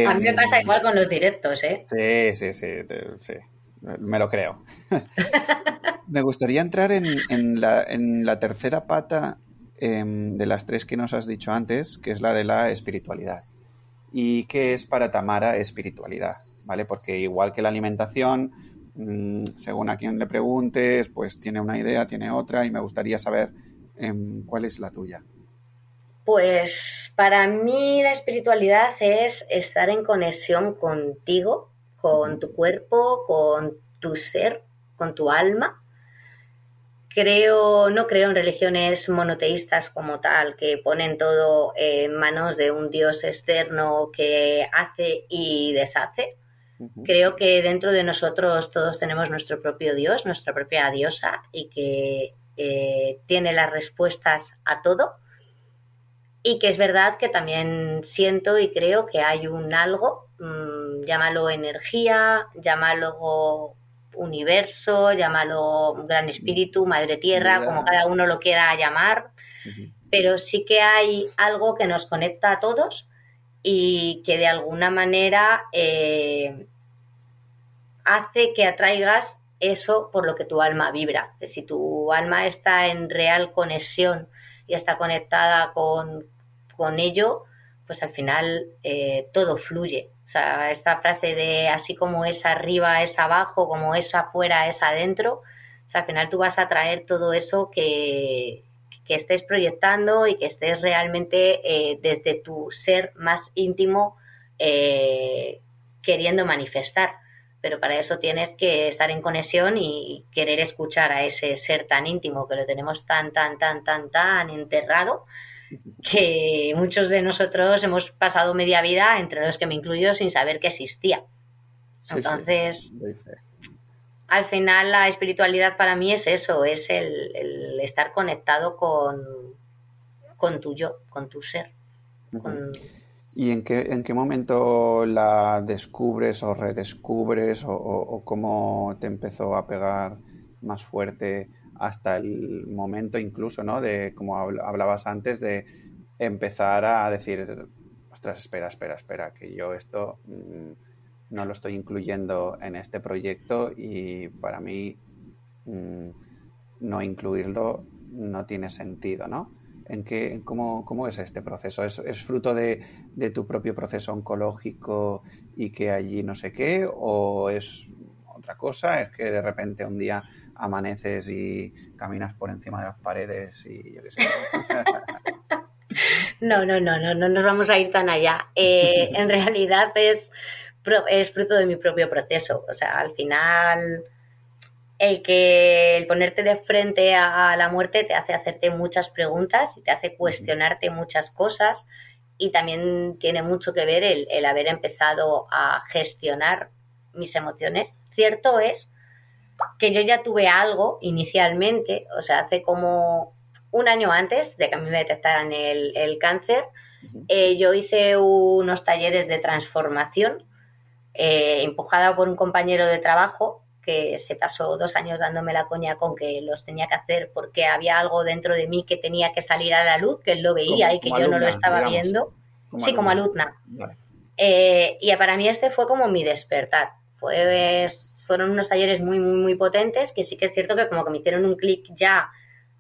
a mí me pasa igual con los directos, ¿eh? Sí, sí, sí, sí. Me lo creo. me gustaría entrar en, en, la, en la, tercera pata em, de las tres que nos has dicho antes, que es la de la espiritualidad y qué es para Tamara espiritualidad, ¿vale? Porque igual que la alimentación, mm, según a quien le preguntes, pues tiene una idea, tiene otra y me gustaría saber em, cuál es la tuya. Pues para mí la espiritualidad es estar en conexión contigo, con tu cuerpo, con tu ser, con tu alma creo, no creo en religiones monoteístas como tal, que ponen todo en manos de un Dios externo que hace y deshace. Creo que dentro de nosotros todos tenemos nuestro propio Dios, nuestra propia diosa y que eh, tiene las respuestas a todo. Y que es verdad que también siento y creo que hay un algo, mm, llámalo energía, llámalo universo, llámalo gran espíritu, madre tierra, como cada uno lo quiera llamar, pero sí que hay algo que nos conecta a todos y que de alguna manera eh, hace que atraigas eso por lo que tu alma vibra. Si tu alma está en real conexión y está conectada con, con ello, pues al final eh, todo fluye. Esta frase de así como es arriba, es abajo, como es afuera, es adentro, o sea, al final tú vas a traer todo eso que, estés proyectando y que estés realmente eh, desde tu ser más íntimo eh, queriendo manifestar. Pero para eso tienes que estar en conexión y querer escuchar a ese ser tan íntimo que lo tenemos tan, tan, tan, tan, tan enterrado que muchos de nosotros hemos pasado media vida, entre los que me incluyo, sin saber que existía. Entonces, al final la espiritualidad para mí es eso, es el, estar conectado con, con tu yo, con tu ser. ¿Y en qué, en qué momento la descubres o redescubres o, o, cómo te empezó a pegar más fuerte hasta el momento incluso, ¿no? De, como hablabas antes, de empezar a decir, ostras, espera, espera, espera, que yo esto mm, no lo estoy incluyendo en este proyecto y para mí mm, no incluirlo no tiene sentido, ¿no? ¿En qué, cómo, cómo, es este proceso? ¿Es, es fruto de, de, tu propio proceso oncológico y que allí no sé qué? ¿O es otra cosa? ¿Es que de repente un día amaneces y caminas por encima de las paredes y yo qué sé. No, no, no, no, no nos vamos a ir tan allá. Eh, en realidad es, es fruto de mi propio proceso. O sea, al final el que el ponerte de frente a la muerte te hace hacerte muchas preguntas y te hace cuestionarte muchas cosas y también tiene mucho que ver el, el haber empezado a gestionar mis emociones. Cierto es que yo ya tuve algo inicialmente, o sea, hace como un año antes de que a mí me detectaran el, cáncer, eh, yo hice unos talleres de transformación eh, empujada por un compañero de trabajo que se pasó dos años dándome la coña con que los tenía que hacer porque había algo dentro de mí que tenía que salir a la luz, que él lo veía y que yo no lo estaba viendo. sí, como alumna. Eh, y para mí este fue como mi despertar. Fue fueron unos talleres muy, muy, muy potentes que sí que es cierto que como que me hicieron un clic ya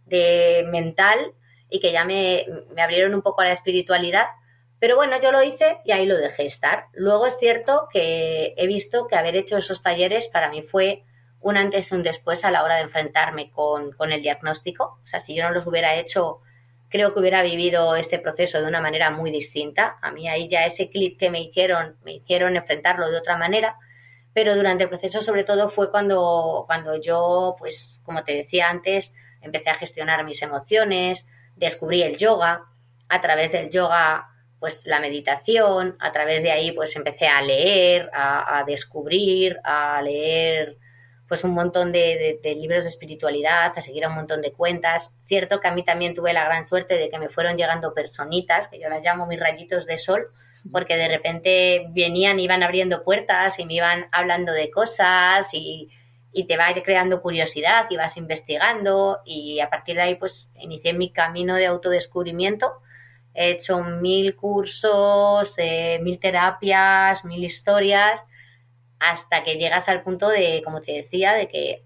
de mental y que ya me, abrieron un poco a la espiritualidad. Pero bueno, yo lo hice y ahí lo dejé estar. Luego es cierto que he visto que haber hecho esos talleres para mí fue un antes y un después a la hora de enfrentarme con, con el diagnóstico. O sea, si yo no los hubiera hecho, creo que hubiera vivido este proceso de una manera muy distinta. A mí ahí ya ese clic que me hicieron, me hicieron enfrentarlo de otra manera, pero durante el proceso sobre todo fue cuando, cuando yo, pues como te decía antes, empecé a gestionar mis emociones, descubrí el yoga, a través del yoga pues la meditación, a través de ahí pues empecé a leer, a, a descubrir, a leer pues un montón de, libros de espiritualidad, a seguir a un montón de cuentas. Cierto que a mí también tuve la gran suerte de que me fueron llegando personitas, que yo las llamo mis rayitos de sol, porque de repente venían, iban abriendo puertas y me iban hablando de cosas y, y te va creando curiosidad y vas investigando y a partir de ahí pues inicié mi camino de autodescubrimiento. He hecho mil cursos, eh, mil terapias, mil historias hasta que llegas al punto de, como te decía, de que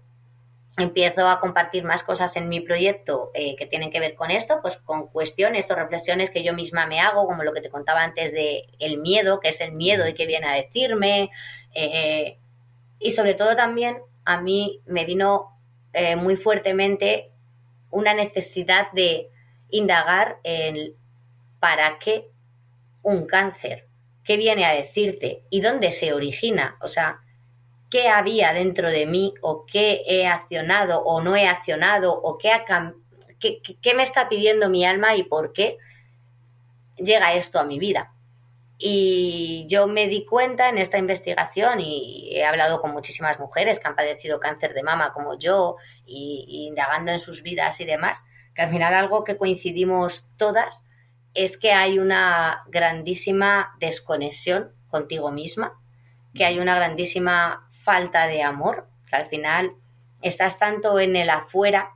empiezo a compartir más cosas en mi proyecto eh, que tienen que ver con esto, pues con cuestiones o reflexiones que yo misma me hago, como lo que te contaba antes de el miedo, que es el miedo y qué viene a decirme. Eh, y sobre todo también a mí me vino eh, muy fuertemente una necesidad de indagar en para qué un cáncer qué viene a decirte y dónde se origina, o sea, qué había dentro de mí o qué he accionado o no he accionado o qué, qué, me está pidiendo mi alma y por qué llega esto a mi vida. Y yo me di cuenta en esta investigación y he hablado con muchísimas mujeres que han padecido cáncer de mama como yo y indagando en sus vidas y demás, que al final algo que coincidimos todas es que hay una grandísima desconexión contigo misma, que hay una grandísima falta de amor, que al final estás tanto en el afuera,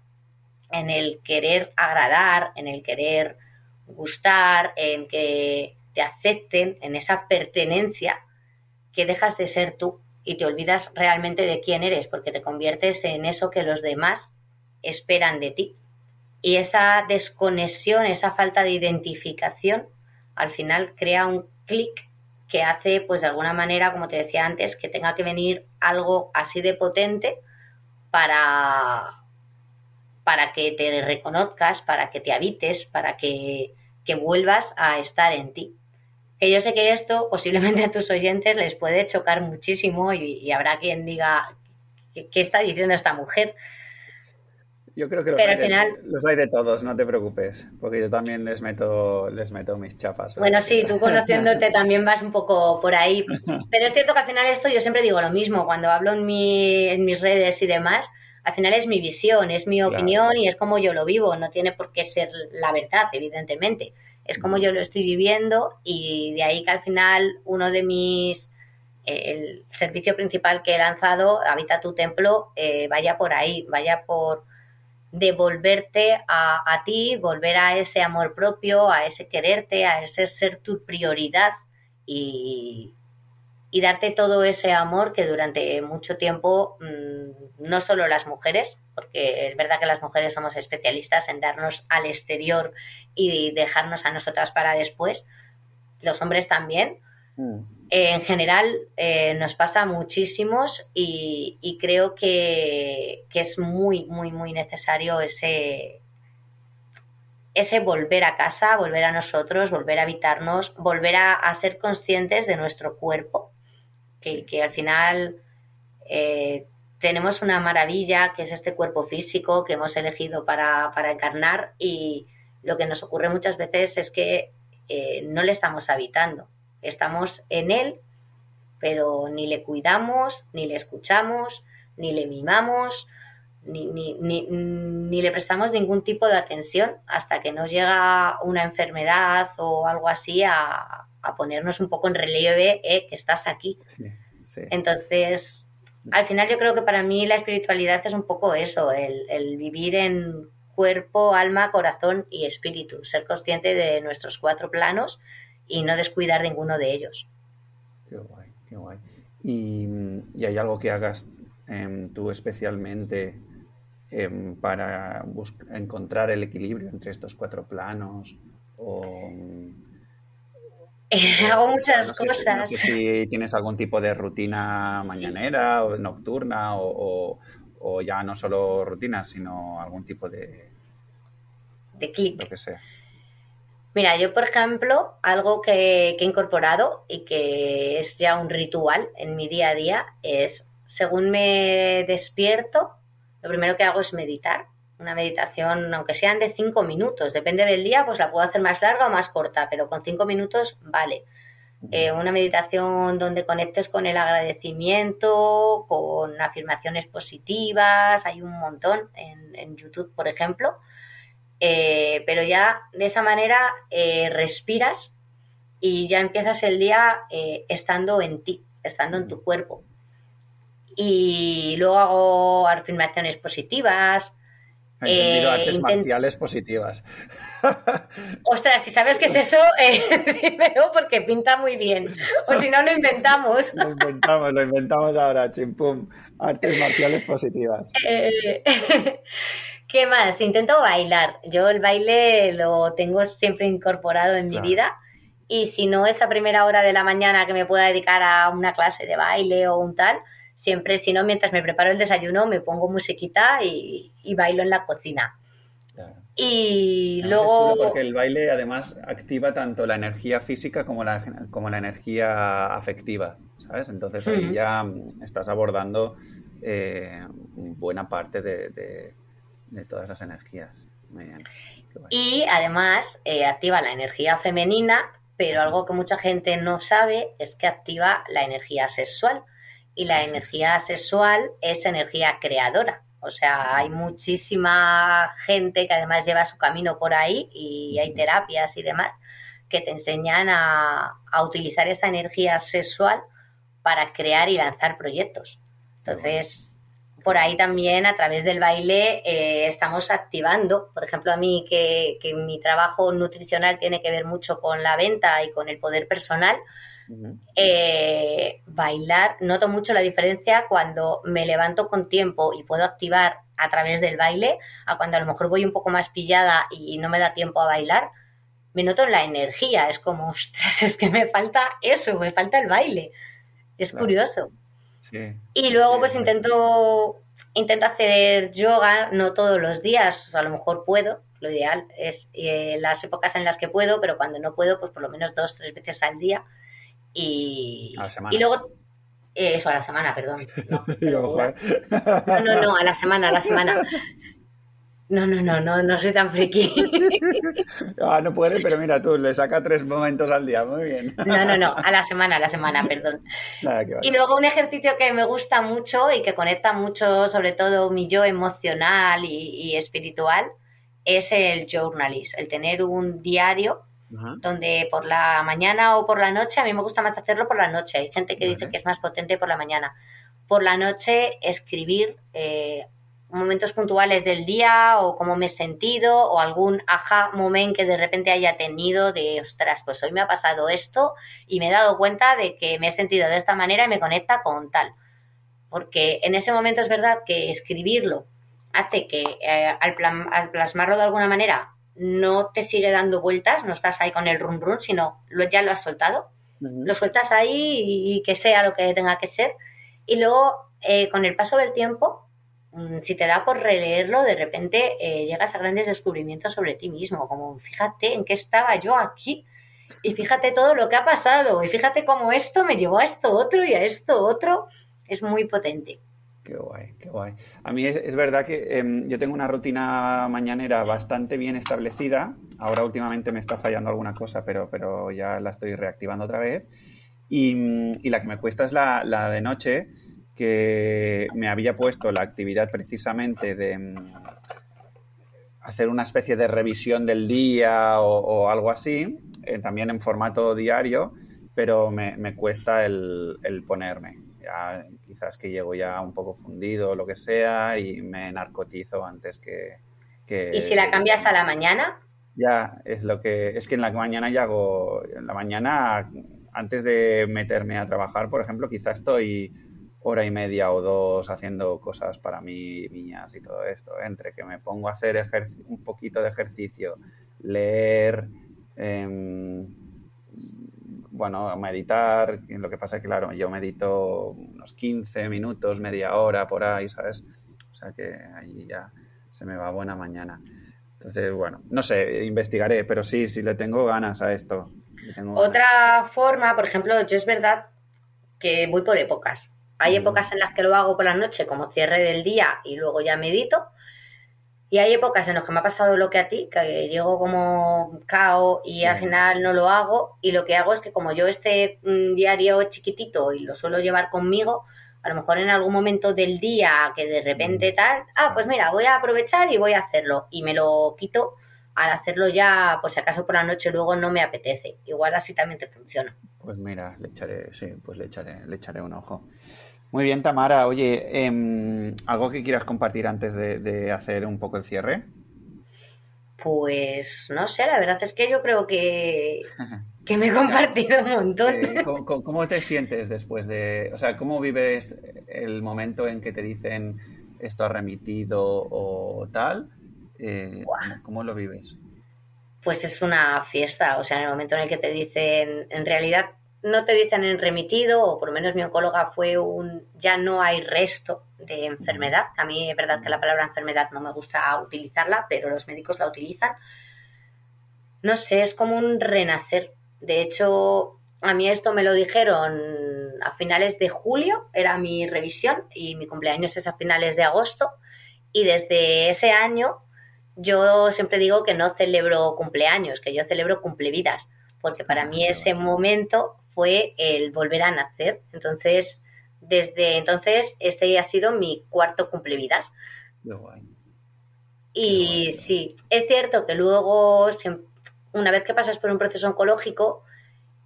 en el querer agradar, en el querer gustar, en que te acepten, en esa pertenencia, que dejas de ser tú y te olvidas realmente de quién eres, porque te conviertes en eso que los demás esperan de ti. Y esa desconexión, esa falta de identificación, al final crea un clic que hace, pues de alguna manera, como te decía antes, que tenga que venir algo así de potente para, para que te reconozcas, para que te habites, para que, vuelvas a estar en ti. Que yo sé que esto posiblemente a tus oyentes les puede chocar muchísimo y, habrá quien diga, ¿qué, está diciendo esta mujer? Yo creo que los, hay de, los hay de todos, no te preocupes, porque yo también les meto, les meto mis chapas. Bueno, sí, tú conociéndote también vas un poco por ahí. Pero es cierto que al final esto yo siempre digo lo mismo, cuando hablo en, mi, en mis redes y demás, al final es mi visión, es mi opinión y es como yo lo vivo, no tiene por qué ser la verdad, evidentemente. Es como yo lo estoy viviendo y de ahí que al final uno de mis el servicio principal que he lanzado, Habita tu templo, eh, vaya por ahí, vaya por de volverte a, ti, volver a ese amor propio, a ese quererte, a ese ser tu prioridad y, darte todo ese amor que durante mucho tiempo, mm, no solo las mujeres, porque es verdad que las mujeres somos especialistas en darnos al exterior y dejarnos a nosotras para después, los hombres también. Mm en general eh, nos pasa muchísimos y, creo que, es muy, muy, muy necesario ese, ese volver a casa, volver a nosotros, volver a habitarnos, volver a, ser conscientes de nuestro cuerpo, que, al final eh, tenemos una maravilla que es este cuerpo físico que hemos elegido para, encarnar y lo que nos ocurre muchas veces es que eh, no le estamos habitando Estamos en él, pero ni le cuidamos, ni le escuchamos, ni le mimamos, ni, ni, le prestamos ningún tipo de atención hasta que nos llega una enfermedad o algo así a, ponernos un poco en relieve eh, que estás aquí. Entonces, al final yo creo que para mí la espiritualidad es un poco eso, el, el vivir en cuerpo, alma, corazón y espíritu, ser consciente de nuestros cuatro planos y no descuidar ninguno de ellos. Qué guay, qué guay. ¿Y, hay algo que hagas em, tú especialmente em, para encontrar el equilibrio entre estos cuatro planos? Hago muchas cosas. no sé si tienes algún tipo de rutina mañanera o nocturna o, ya no solo rutinas, sino algún tipo de... De clic. Lo que sea. Mira, yo por ejemplo, algo que, que, he incorporado y que es ya un ritual en mi día a día es, según me despierto, lo primero que hago es meditar. Una meditación, aunque sean de cinco minutos, depende del día, pues la puedo hacer más larga o más corta, pero con cinco minutos vale. Eh, una meditación donde conectes con el agradecimiento, con afirmaciones positivas, hay un montón en, en YouTube, por ejemplo. Eh, pero ya de esa manera eh, respiras y ya empiezas el día estando en ti, estando en tu cuerpo y luego hago afirmaciones positivas. He eh, artes marciales positivas. Ostras, si sabes qué es eso, eh, dímelo porque pinta muy bien. O si no, lo inventamos. Lo inventamos, lo inventamos ahora, chimpum. Artes marciales positivas. ¿Qué más? Intento bailar. Yo el baile lo tengo siempre incorporado en mi vida. Y si no es a primera hora de la mañana que me pueda dedicar a una clase de baile o un tal, siempre, si no, mientras me preparo el desayuno, me pongo musiquita y, bailo en la cocina. Y luego... Porque el baile además activa tanto la energía física como la, como la energía afectiva, ¿sabes? Entonces ahí ya estás abordando eh, buena parte de, todas las energías. Y además eh, activa la energía femenina, pero algo que mucha gente no sabe es que activa la energía sexual. Y la energía sexual es energía creadora. O sea, hay muchísima gente que además lleva su camino por ahí y hay terapias y demás que te enseñan a, utilizar esa energía sexual para crear y lanzar proyectos. Entonces, por ahí también a través del baile eh, estamos activando, por ejemplo, a mí que, que mi trabajo nutricional tiene que ver mucho con la venta y con el poder personal, eh, bailar, noto mucho la diferencia cuando me levanto con tiempo y puedo activar a través del baile, a cuando a lo mejor voy un poco más pillada y no me da tiempo a bailar, me noto en la energía, es como, ostras, es que me falta eso, me falta el baile. Es curioso. Y luego pues intento, intento hacer yoga, no todos los días, a lo mejor puedo, lo ideal es eh, las épocas en las que puedo, pero cuando no puedo, pues por lo menos dos, tres veces al día y, y luego eh, eso, a la semana, perdón. No, no, no, a la semana, a la semana. No, no, no, no, no soy tan friki. Ah, no puede, pero mira tú, le saca tres momentos al día, muy bien. No, no, no, a la semana, a la semana, perdón. Y luego un ejercicio que me gusta mucho y que conecta mucho, sobre todo mi yo emocional y, y espiritual, es el journalist, el tener un diario donde por la mañana o por la noche, a mí me gusta más hacerlo por la noche, hay gente que dice que es más potente por la mañana. Por la noche escribir eh, momentos puntuales del día o cómo me he sentido o algún aha moment que de repente haya tenido de, ostras, pues hoy me ha pasado esto y me he dado cuenta de que me he sentido de esta manera y me conecta con tal. Porque en ese momento es verdad que escribirlo hace que eh, al, al, plasmarlo de alguna manera no te sigue dando vueltas, no estás ahí con el run run, sino lo, ya lo has soltado. Lo sueltas ahí y, que sea lo que tenga que ser. Y luego, eh, con el paso del tiempo, si te da por releerlo, de repente eh, llegas a grandes descubrimientos sobre ti mismo, como fíjate en qué estaba yo aquí y fíjate todo lo que ha pasado y fíjate cómo esto me llevó a esto otro y a esto otro. Es muy potente. Qué guay, qué guay. A mí es, verdad que em, yo tengo una rutina mañanera bastante bien establecida. Ahora últimamente me está fallando alguna cosa, pero, pero ya la estoy reactivando otra vez. Y, la que me cuesta es la, de noche, que me había puesto la actividad precisamente de em, hacer una especie de revisión del día o, algo así, eh, también en formato diario, pero me, cuesta el ponerme ya quizás que llego ya un poco fundido o lo que sea y me narcotizo antes que, ¿Y si la cambias a la mañana? Ya, es lo que, es que en la mañana ya hago, en la mañana, antes de meterme a trabajar, por ejemplo, quizás estoy hora y media o dos haciendo cosas para mí, niñas y todo esto, entre que me pongo a hacer un poquito de ejercicio, leer, eh, bueno, meditar, lo que pasa es que, claro, yo medito unos 15 minutos, media hora por ahí, ¿sabes? O sea que ahí ya se me va buena mañana. Entonces, bueno, no sé, investigaré, pero sí, sí le tengo ganas a esto. Otra forma, por ejemplo, yo es verdad que voy por épocas. Hay épocas en las que lo hago por la noche como cierre del día y luego ya medito. Y hay épocas en las que me ha pasado lo que a ti, que llego como cao y al final no lo hago. Y lo que hago es que como yo este mm, diario chiquitito y lo suelo llevar conmigo, a lo mejor en algún momento del día que de repente tal, ah, pues mira, voy a aprovechar y voy a hacerlo. Y me lo quito al hacerlo ya, por si acaso por la noche luego no me apetece. Igual así también te funciona. Pues mira, le echaré, sí, pues le echaré, le echaré un ojo. Muy bien, Tamara. Oye, em, ¿algo que quieras compartir antes de, hacer un poco el cierre? Pues no sé, la verdad es que yo creo que, que me he compartido un montón. Eh, ¿cómo, te sientes después de, o sea, cómo vives el momento en que te dicen esto ha remitido o tal? Eh, ¿Cómo lo vives? Pues es una fiesta, o sea, en el momento en el que te dicen, en realidad no te dicen en remitido, o por lo menos mi oncóloga fue un ya no hay resto de enfermedad. A mí es verdad que la palabra enfermedad no me gusta utilizarla, pero los médicos la utilizan. No sé, es como un renacer. De hecho, a mí esto me lo dijeron a finales de julio, era mi revisión, y mi cumpleaños es a finales de agosto. Y desde ese año yo siempre digo que no celebro cumpleaños, que yo celebro cumplevidas, porque para mí ese momento fue el volver a nacer. Entonces, desde entonces, este ha sido mi cuarto cumplevidas. Y sí, es cierto que luego, una vez que pasas por un proceso oncológico,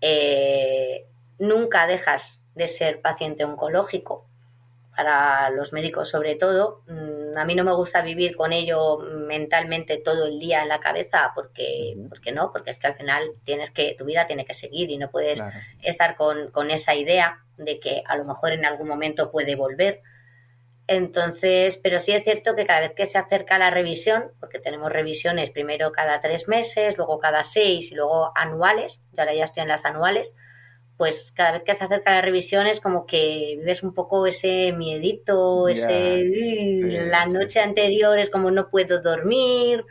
eh, nunca dejas de ser paciente oncológico para los médicos sobre todo. A mí no me gusta vivir con ello mentalmente todo el día en la cabeza porque, porque no, porque es que al final tienes que, tu vida tiene que seguir y no puedes estar con, con, esa idea de que a lo mejor en algún momento puede volver. Entonces, pero sí es cierto que cada vez que se acerca la revisión, porque tenemos revisiones primero cada tres meses, luego cada seis y luego anuales, y ahora ya estoy en las anuales, pues cada vez que se acerca la revisión es como que vives un poco ese miedito, ese la noche anterior es como no puedo dormir.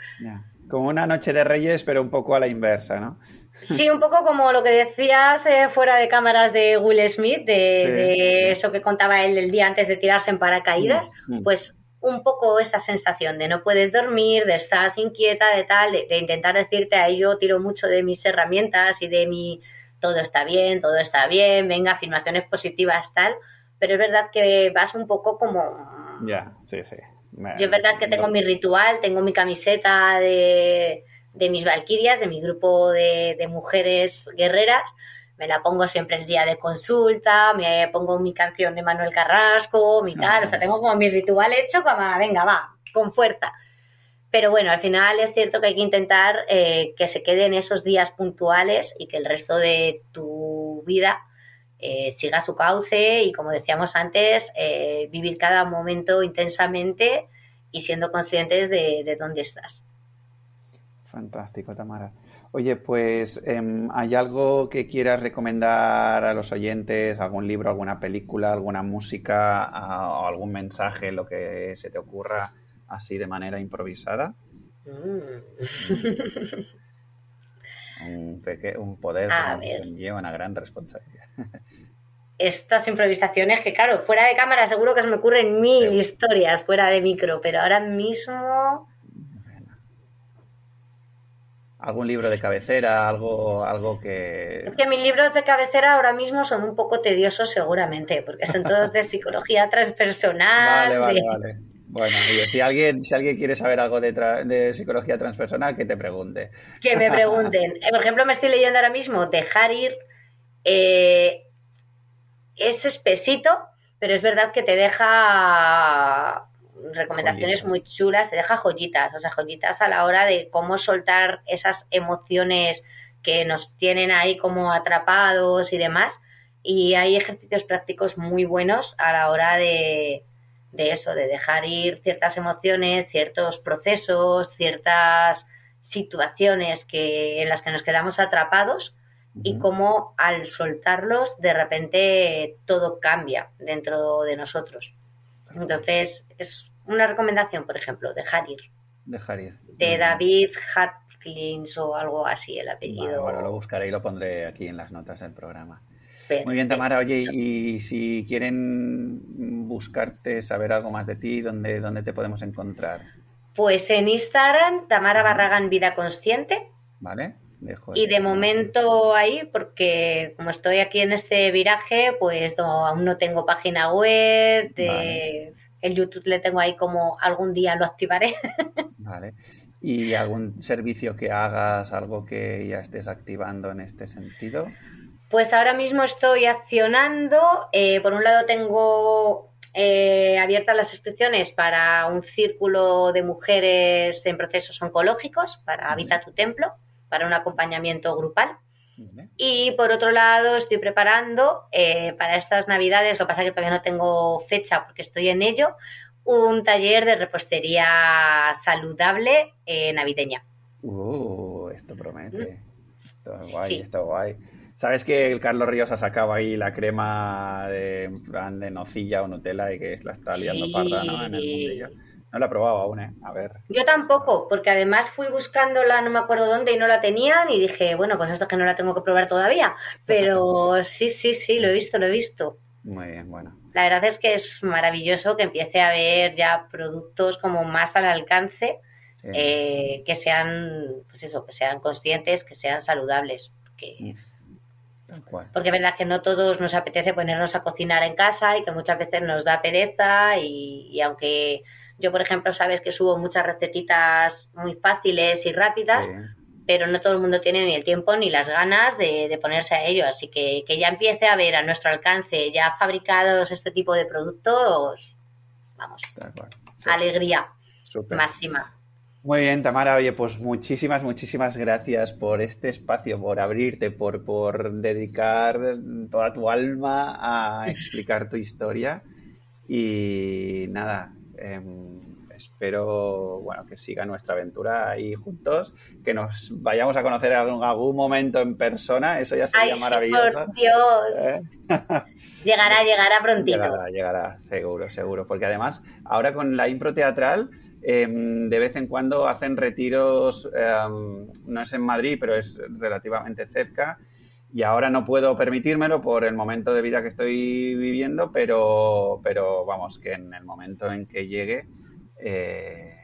Como una noche de reyes, pero un poco a la inversa, ¿no? Sí, un poco como lo que decías eh, fuera de cámaras de Will Smith, de, eso que contaba él el día antes de tirarse en paracaídas, mm, mm. pues un poco esa sensación de no puedes dormir, de estar inquieta, de tal, de, de intentar decirte, ahí yo tiro mucho de mis herramientas y de mi todo está bien, todo está bien, venga, afirmaciones positivas, tal, pero es verdad que vas un poco como... Ya, sí, sí. Yo es verdad que tengo mi ritual, tengo mi camiseta de, de mis valquirias, de mi grupo de, de, mujeres guerreras, me la pongo siempre el día de consulta, me pongo mi canción de Manuel Carrasco, mi tal, o sea, tengo como mi ritual hecho, como, venga, va, con fuerza. Pero bueno, al final es cierto que hay que intentar eh, que se queden esos días puntuales y que el resto de tu vida eh, siga su cauce y, como decíamos antes, eh, vivir cada momento intensamente y siendo conscientes de, dónde estás. Fantástico, Tamara. Oye, pues, em, ¿hay algo que quieras recomendar a los oyentes? ¿Algún libro, alguna película, alguna música o algún mensaje, lo que se te ocurra? Así de manera improvisada. Mm. un, poder que lleva una gran responsabilidad. Estas improvisaciones que, claro, fuera de cámara seguro que se me ocurren mil historias fuera de micro, pero ahora mismo... algún libro de cabecera, algo, algo que... Es que mis libros de cabecera ahora mismo son un poco tediosos seguramente, porque son todos de psicología transpersonal. Vale, vale, vale. Bueno, si alguien, si alguien quiere saber algo de, psicología transpersonal, que te pregunte. Que me pregunten. Por ejemplo, me estoy leyendo ahora mismo Dejar ir. Eh, es espesito, pero es verdad que te deja recomendaciones muy chulas, te deja joyitas, o sea, joyitas a la hora de cómo soltar esas emociones que nos tienen ahí como atrapados y demás. Y hay ejercicios prácticos muy buenos a la hora de, de eso, de dejar ir ciertas emociones, ciertos procesos, ciertas situaciones que, en las que nos quedamos atrapados y cómo al soltarlos de repente todo cambia dentro de nosotros. Entonces, es una recomendación, por ejemplo, dejar ir. Dejar ir. De David Hatkins o algo así, el apellido. bueno, lo buscaré y lo pondré aquí en las notas del programa. Muy bien, Tamara. Oye, y si quieren buscarte, saber algo más de ti, ¿dónde, dónde te podemos encontrar? Pues en Instagram, Tamara Barragan Vida Consciente. Vale. y de momento ahí, porque como estoy aquí en este viraje, pues aún no tengo página web, de, el YouTube le tengo ahí como algún día lo activaré. Vale. ¿Y algún servicio que hagas, algo que ya estés activando en este sentido? Pues ahora mismo estoy accionando. Eh, por un lado tengo eh, abiertas las inscripciones para un círculo de mujeres en procesos oncológicos, para Habita tu Templo, para un acompañamiento grupal. Y por otro lado, estoy preparando eh, para estas navidades, lo que pasa es que todavía no tengo fecha porque estoy en ello, un taller de repostería saludable navideña. Uh, esto promete. Esto es guay, esto es guay. ¿Sabes que el Carlos Ríos ha sacado ahí la crema de, de nocilla o Nutella y que la está liando parda ¿no? en el mundillo? No la he probado aún, ¿eh? A ver. Yo tampoco, porque además fui buscándola, no me acuerdo dónde, y no la tenían, y dije, bueno, pues esto es que no la tengo que probar todavía. Pero sí, sí, sí, lo he visto, lo he visto. Muy bien, bueno. La verdad es que es maravilloso que empiece a haber ya productos como más al alcance, eh, que sean, pues eso, que sean conscientes, que sean saludables. Que... Mm. Porque es verdad que no todos nos apetece ponernos a cocinar en casa y que muchas veces nos da pereza y, aunque yo, por ejemplo, sabes que subo muchas recetitas muy fáciles y rápidas, pero no todo el mundo tiene ni el tiempo ni las ganas de, ponerse a ello. Así que que ya empiece a ver a nuestro alcance ya fabricados este tipo de productos, vamos, alegría máxima. Muy bien, Tamara. Oye, pues muchísimas, muchísimas gracias por este espacio, por abrirte, por, por dedicar toda tu alma a explicar tu historia. Y nada, em, espero bueno, que siga nuestra aventura ahí juntos, que nos vayamos a conocer en algún, momento en persona, eso ya sería maravilloso. por Dios. ¿Eh? llegará, llegará prontito. Llegará, llegará, seguro, seguro. Porque además, ahora con la impro teatral Em, de vez en cuando hacen retiros, em, no es en Madrid, pero es relativamente cerca. Y ahora no puedo permitírmelo por el momento de vida que estoy viviendo, pero, pero vamos, que en el momento en que llegue eh,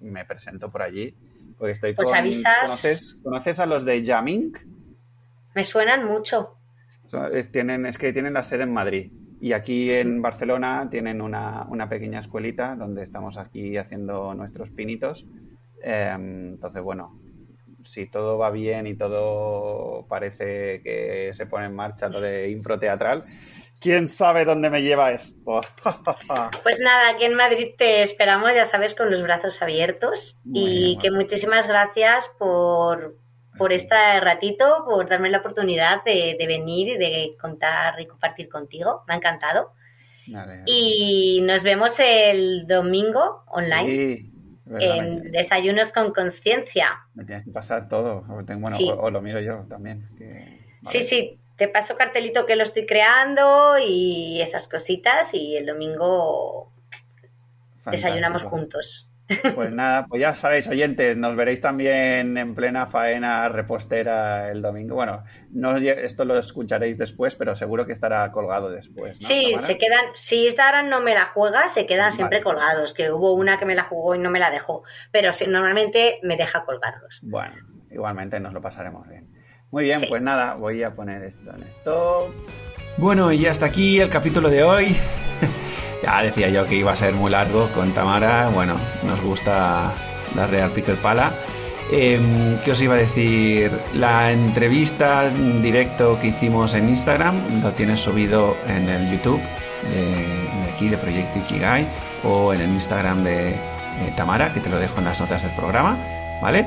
me presento por allí. Porque estoy pues ¿conoces, ¿Conoces a los de Jamming? Me suenan mucho. tienen, es que tienen la sede en Madrid. Y aquí en Barcelona tienen una, pequeña escuelita donde estamos aquí haciendo nuestros pinitos. Em, entonces, bueno, si todo va bien y todo parece que se pone en marcha lo de impro teatral, ¿quién sabe dónde me lleva esto? pues nada, aquí en Madrid te esperamos, ya sabes, con los brazos abiertos y que muchísimas gracias por, por este ratito, por darme la oportunidad de, venir y de contar y compartir contigo. Me ha encantado. Y nos vemos el domingo online. en Desayunos con Conciencia. Me tienes que pasar todo. Bueno, o, lo miro yo también. Sí, sí. Te paso cartelito que lo estoy creando y esas cositas. Y el domingo desayunamos juntos. Pues nada, pues ya sabéis, oyentes, nos veréis también en plena faena repostera el domingo. Bueno, no, esto lo escucharéis después, pero seguro que estará colgado después. Sí, se quedan, si Instagram no me la juega, se quedan siempre colgados, que hubo una que me la jugó y no me la dejó, pero si, normalmente me deja colgarlos. Bueno, igualmente nos lo pasaremos bien. Muy bien, pues nada, voy a poner esto en esto. Bueno, y hasta aquí el capítulo de hoy. Ya decía yo que iba a ser muy largo con Tamara. Bueno, nos gusta la Real Picker Pala. Eh, ¿Qué os iba a decir? La entrevista en directo que hicimos en Instagram lo tienes subido en el YouTube de, aquí, de Proyecto Ikigai, o en el Instagram de Tamara, que te lo dejo en las notas del programa. ¿Vale?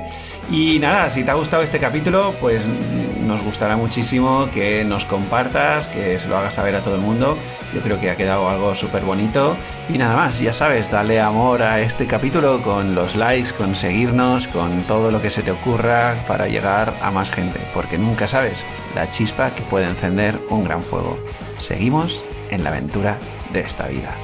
Y nada, si te ha gustado este capítulo, pues nos gustará muchísimo que nos compartas, que se lo hagas saber a todo el mundo. Yo creo que ha quedado algo súper bonito. Y nada más, ya sabes, dale amor a este capítulo con los likes, con seguirnos, con todo lo que se te ocurra para llegar a más gente, porque nunca sabes la chispa que puede encender un gran fuego. Seguimos en la aventura de esta vida.